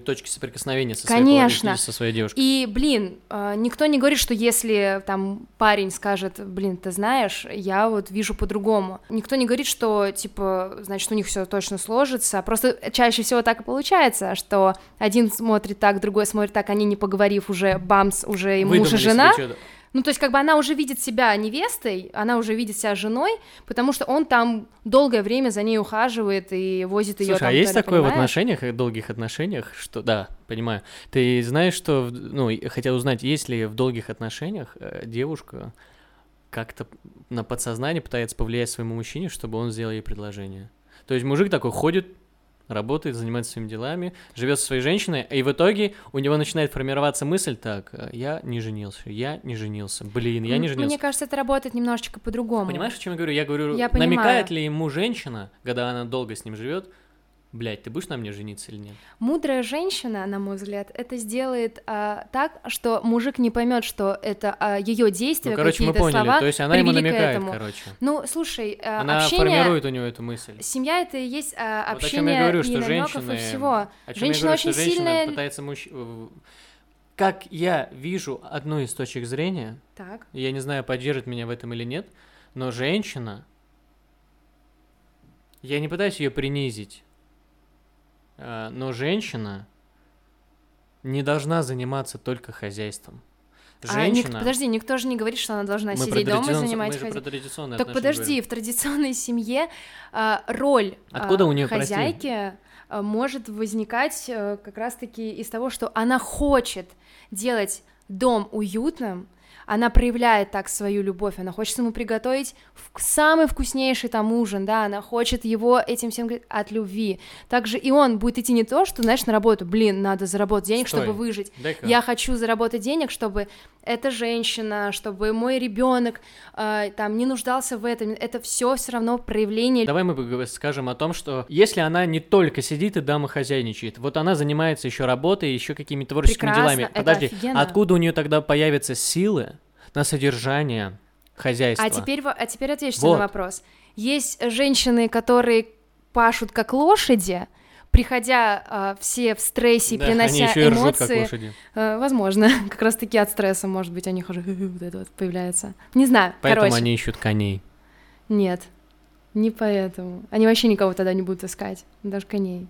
точки соприкосновения со своей, Конечно. со своей девушкой. И, блин, а, никто не говорит, что если там парень скажет, блин, ты знаешь, я вот вижу по-другому. Никто не говорит, что, типа, значит, у них все точно сложится. Просто чаще всего так и получается, что один смотрит так, другой смотрит так, они не поговорив уже, бамс, уже и муж и жена. Ну, то есть, как бы она уже видит себя невестой, она уже видит себя женой, потому что он там долгое время за ней ухаживает и возит ее Слушай, там. а есть такое в понимаешь? отношениях, э, долгих отношениях, что... Да, понимаю. Ты знаешь, что... в- Ну, хотел узнать, есть ли в долгих отношениях э, девушка как-то на подсознание пытается повлиять своему мужчине, чтобы он сделал ей предложение. То есть мужик такой ходит, работает, занимается своими делами, живет со своей женщиной, и в итоге у него начинает формироваться мысль, так, э, я не женился, я не женился, блин, я не женился. Мне кажется, это работает немножечко по-другому. Понимаешь, о чем я говорю? Я говорю, Я намекает понимаю. ли ему женщина, когда она долго с ним живет, блядь, ты будешь на мне жениться или нет? Мудрая женщина, на мой взгляд, это сделает а, так, что мужик не поймет, что это ее действия, Ну, короче, мы какие-то поняли. слова То есть она ему намекает, этому. короче. Ну, слушай, а, Она общение, формирует у него эту мысль. семья это и есть а, Вот о чем общение я говорю, и что намеков женщины... и всего. О чем Женщина я говорю, что очень женщина сильная- пытается мужч... Как я вижу одну из точек зрения, Так. я не знаю, поддержит меня в этом или нет, но женщина Я не пытаюсь ее принизить. А, Но женщина не должна заниматься только хозяйством. А ник- Женщина... подожди, никто же не говорит, что она должна Мы сидеть дома и занимать хозяйством. Так подожди, говорим. в традиционной семье а, роль Откуда а, у прости? хозяйки а, может возникать а, как раз-таки из того, что она хочет делать дом уютным, она проявляет так свою любовь, она хочет ему приготовить самый вкуснейший там ужин, да, она хочет его этим всем говорить от любви. Также и он будет идти не то, что, знаешь, на работу, блин, надо заработать денег, Стой. чтобы выжить. Дай-ка. Я хочу заработать денег, чтобы эта женщина, чтобы мой ребенок там не нуждался в этом. Это все все равно проявление. Давай мы скажем о том, что если она не только сидит и домохозяйничает, вот она занимается еще работой, еще какими-то творческими Прекрасно, делами. Подожди, офигенно. откуда у нее тогда появятся силы на содержание хозяйства? А теперь, а теперь отвечу Вот. на вопрос. Есть женщины, которые пашут как лошади, приходя а, все в стрессе, Да, принося они еще и ржут, как эмоции. лошади. Э, возможно, как раз таки от стресса, может быть, они хожу, вот это вот появляется. Не знаю, Поэтому короче. они ищут коней. Нет, не поэтому. Они вообще никого тогда не будут искать, даже коней.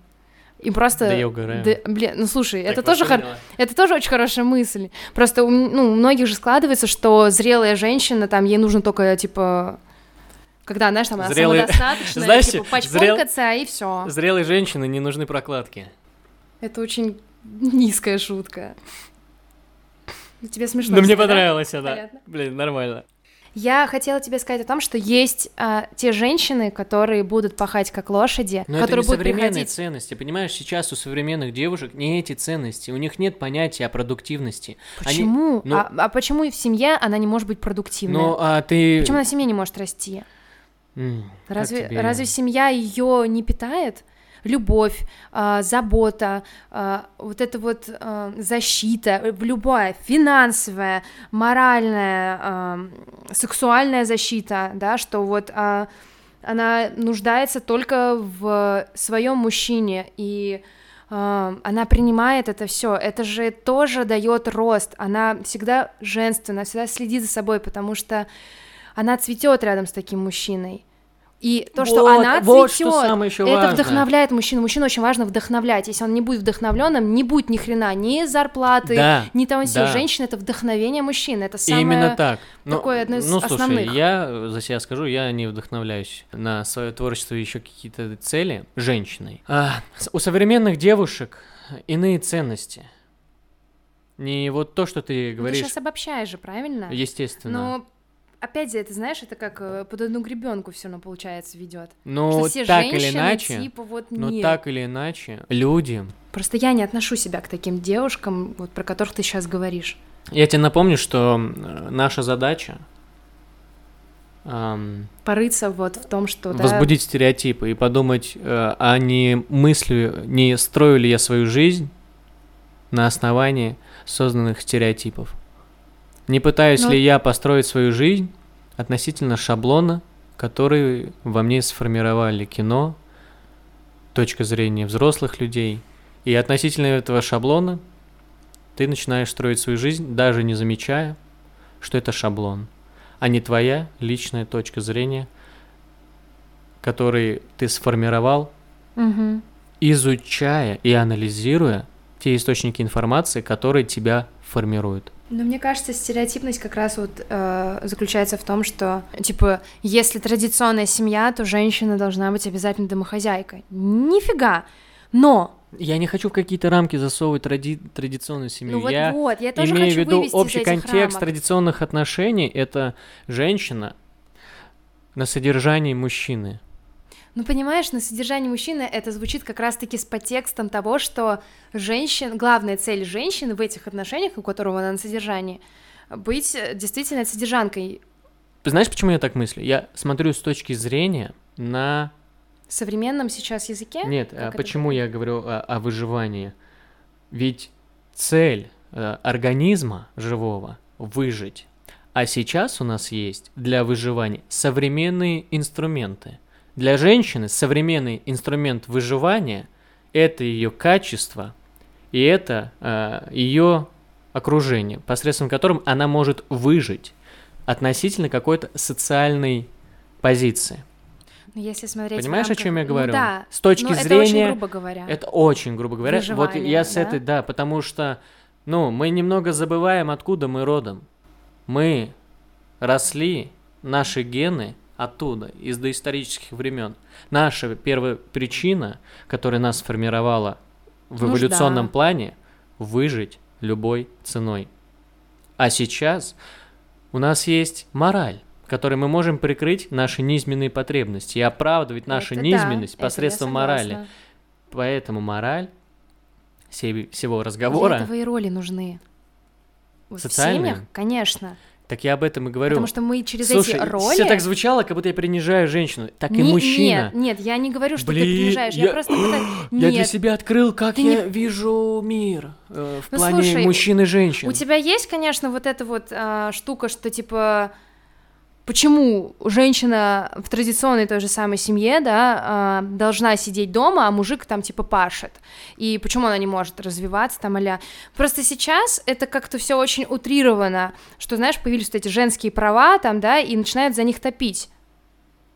И просто... Да я угораю. Да, блин, ну слушай, это Так, тоже, вот хор- это тоже очень хорошая мысль. Просто у, ну, у многих же складывается, что зрелая женщина, там, ей нужно только, типа, когда, знаешь, там, она Зрелые- самодостаточная, Знаешь, типа, зрел- почпонкаться, и все. Зрелой женщины не нужны прокладки. Это очень низкая шутка. Ну, Тебе смешно. Ну, мне да? понравилось она. Понятно. Блин, нормально. Я хотела тебе сказать о том, что есть а, те женщины, которые будут пахать как лошади, Но это которые не будут современные приходить. ценности. Понимаешь, сейчас у современных девушек не эти ценности. У них нет понятия о продуктивности. Они- Почему? ну- а, а почему и в семье она не может быть продуктивной? Ну, а ты... Почему она в семье не может расти? Как Разве, тебе? разве семья ее не питает? Любовь, а, забота, а, вот эта вот а, защита, э, любая финансовая, моральная, сексуальная защита, да, что вот она нуждается только в своем мужчине и она принимает это все, это же тоже дает рост, она всегда женственна, всегда следит за собой, потому что она цветет рядом с таким мужчиной. И то, что Вот, она вот цветет, что самое еще это важно. вдохновляет мужчину. Мужчину очень важно вдохновлять. Если он не будет вдохновленным, не будет ни хрена, ни зарплаты, Да, ни того, да. Женщина это вдохновение мужчины. Это самое. Именно так. Ну, такое одно из ну, слушай, основных. я за себя скажу, я не вдохновляюсь на свое творчество еще какие-то цели женщиной. А, у современных девушек иные ценности. Не вот то, что ты Ну, Ты говоришь, сейчас обобщаешь же, правильно? естественно. Но опять же, это знаешь, это как э, под одну гребенку все равно получается ведет. Но что все так женщины или иначе, типа вот но нет. так или иначе, люди. Просто я не отношу себя к таким девушкам, вот про которых ты сейчас говоришь. Я тебе напомню, что э, наша задача ам, Порыться вот в том, что да, возбудить стереотипы и подумать, э, а не мыслю, не строю ли я свою жизнь на основании созданных стереотипов. Не пытаюсь Ну- ли я построить свою жизнь относительно шаблона, который во мне сформировали кино, точка зрения взрослых людей. И относительно этого шаблона ты начинаешь строить свою жизнь, даже не замечая, что это шаблон, а не твоя личная точка зрения, который ты сформировал, Мгм. изучая и анализируя те источники информации, которые тебя формируют. Но мне кажется, стереотипность как раз вот э, заключается в том, что, типа, если традиционная семья, то женщина должна быть обязательно домохозяйкой. Нифига! Но, Я не хочу в какие-то рамки засовывать тради- традиционную семью. ну вот Я вот, я тоже имею в виду общий контекст рамок. традиционных отношений. Это женщина на содержании мужчины. Ну, понимаешь, на содержании мужчины это звучит как раз-таки с подтекстом того, что женщин, главная цель женщины в этих отношениях, у которого она на содержании, быть э, действительно содержанкой. Знаешь, почему я так мыслю? Я смотрю с точки зрения на современном сейчас языке? Нет, Как а это почему я говорю о, о выживании? Ведь цель э, организма живого выжить. А сейчас у нас есть для выживания современные инструменты. Для женщины современный инструмент выживания это ее качество и это ее окружение, посредством которым она может выжить относительно какой-то социальной позиции. Если смотреть... Понимаешь, о рамках- чем я ну говорю? да. С точки но это очень зрения- грубо говоря. Это очень, грубо говоря. Вот Выживание, я с да? этой, да, потому что, ну, мы немного забываем, откуда мы родом. Мы росли, наши гены оттуда, из доисторических времен. Наша первая причина, которая нас сформировала в Нужда. эволюционном плане, выжить любой ценой. А сейчас у нас есть мораль, которой мы можем прикрыть наши низменные потребности и оправдывать нашу Это да, низменность я посредством морали. Поэтому мораль всей- всего Для разговора, этого и роли нужны. В Социальные? семьях, конечно. Так я об этом и говорю. Потому что мы через Слушай, эти роли... все так звучало, как будто я принижаю женщину. Так и Не- мужчина. Нет, нет, я не говорю, что Блин, ты принижаешь. Я, я- просто. Я для себя открыл, как Ты я не- вижу мир э, в Ну, плане слушай, мужчин и женщин. У тебя есть, конечно, вот эта вот а, штука, что типа почему женщина в традиционной той же самой семье, да, а, должна сидеть дома, а мужик там типа пашет, и почему она не может развиваться там аля. Просто сейчас это как-то все очень утрировано, что, знаешь, появились вот эти женские права там, да, и начинают за них топить.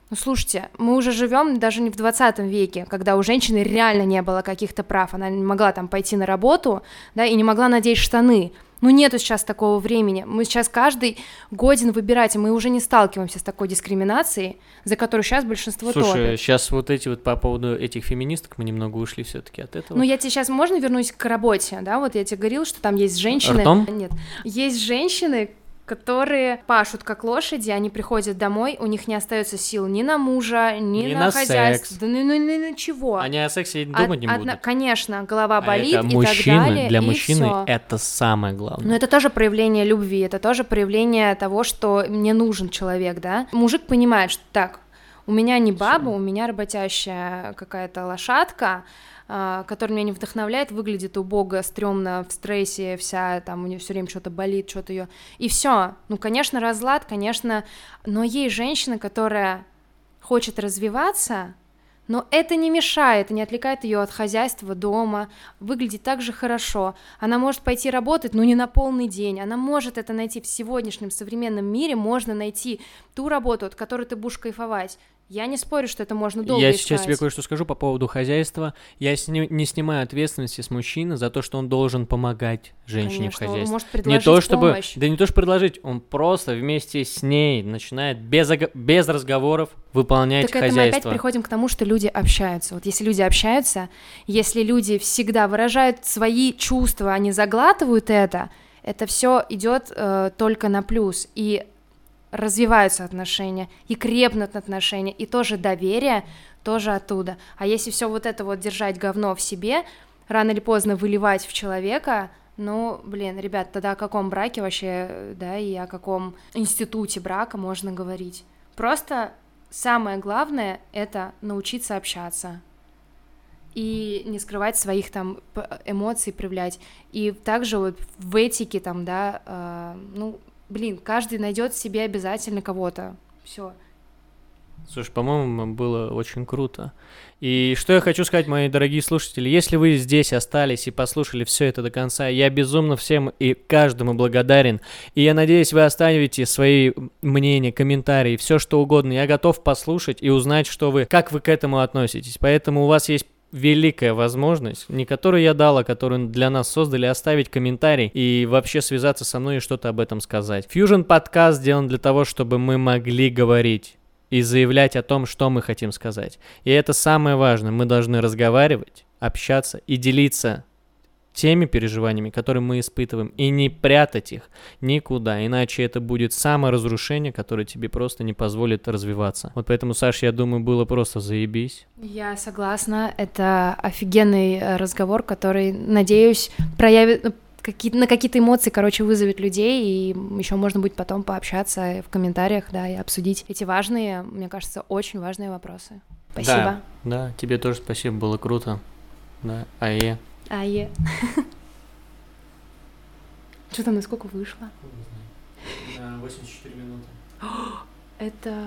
Ну, слушайте, мы уже живем даже не в 20 веке, когда у женщины реально не было каких-то прав. Она не могла там пойти на работу, да, и не могла надеть штаны. Ну, нету сейчас такого времени. Мы сейчас каждый годен выбирать, и мы уже не сталкиваемся с такой дискриминацией, за которую сейчас большинство Слушай, топит. сейчас вот эти вот по поводу этих феминисток мы немного ушли все-таки от этого. Ну, я тебе сейчас можно вернусь к работе, да? Вот я тебе говорила, что там есть женщины. Ртом? Нет. Есть женщины, которые пашут как лошади, они приходят домой, у них не остается сил ни на мужа, ни, Ни на, на хозяйство, секс. да ну, ну, ну, ну, чего. Они о сексе и Од- думать не одна- будут. Конечно, голова А болит это и мужчины, так далее. для мужчины всё. это самое главное. Но это тоже проявление любви, это тоже проявление того, что мне нужен человек, да. Мужик понимает, что так, у меня не баба, у меня работящая какая-то лошадка, а, которая меня не вдохновляет, выглядит убого, стрёмно, в стрессе, вся там у нее все время что-то болит, что-то ее. И все. Ну, конечно, разлад, конечно, но есть женщина, которая хочет развиваться, но это не мешает, не отвлекает ее от хозяйства дома, выглядит так же хорошо. Она может пойти работать, но не на полный день. Она может это найти в сегодняшнем современном мире, можно найти ту работу, от которой ты будешь кайфовать. Я не спорю, что это можно долго Я искать. сейчас тебе кое-что скажу по поводу хозяйства. Я сни- не снимаю ответственности с мужчины за то, что он должен помогать женщине Конечно, в он хозяйстве. может Не предложить то чтобы, помощь. да не то что предложить, он просто вместе с ней начинает без, без разговоров выполнять Так это мы опять хозяйство. приходим к тому, что люди общаются. Вот если люди общаются, если люди всегда выражают свои чувства, они заглатывают это, это все идет э, только на плюс. И развиваются отношения, и крепнут отношения, и тоже доверие тоже оттуда. А если все вот это вот держать говно в себе, рано или поздно выливать в человека, ну, блин, ребят, тогда о каком браке вообще, да, и о каком институте брака можно говорить? Просто самое главное — это научиться общаться и не скрывать своих там эмоций, проявлять. И также вот в этике там, да, э, ну, блин, каждый найдет себе обязательно кого-то. Все. Слушай, по-моему, было очень круто. И что я хочу сказать, мои дорогие слушатели, если вы здесь остались и послушали все это до конца, я безумно всем и каждому благодарен. И я надеюсь, вы оставите свои мнения, комментарии, все что угодно. Я готов послушать и узнать, что вы, как вы к этому относитесь. Поэтому у вас есть великая возможность, не которую я дал, а которую для нас создали, оставить комментарий и вообще связаться со мной и что-то об этом сказать. Fusion подкаст сделан для того, чтобы мы могли говорить и заявлять о том, что мы хотим сказать. И это самое важное. Мы должны разговаривать, общаться и делиться теми переживаниями, которые мы испытываем, и не прятать их никуда, иначе это будет саморазрушение, которое тебе просто не позволит развиваться. Вот поэтому, Саш, я думаю, было просто заебись. Я согласна. Это офигенный э, разговор, который, надеюсь, проявит ну, какие на какие-то эмоции, короче, вызовет людей, и еще можно будет потом пообщаться в комментариях, да, и обсудить эти важные, мне кажется, очень важные вопросы. Спасибо. Да, тебе тоже спасибо, было круто. Да, а я... А, Е. Что там, насколько вышло? На 84 минуты. Это...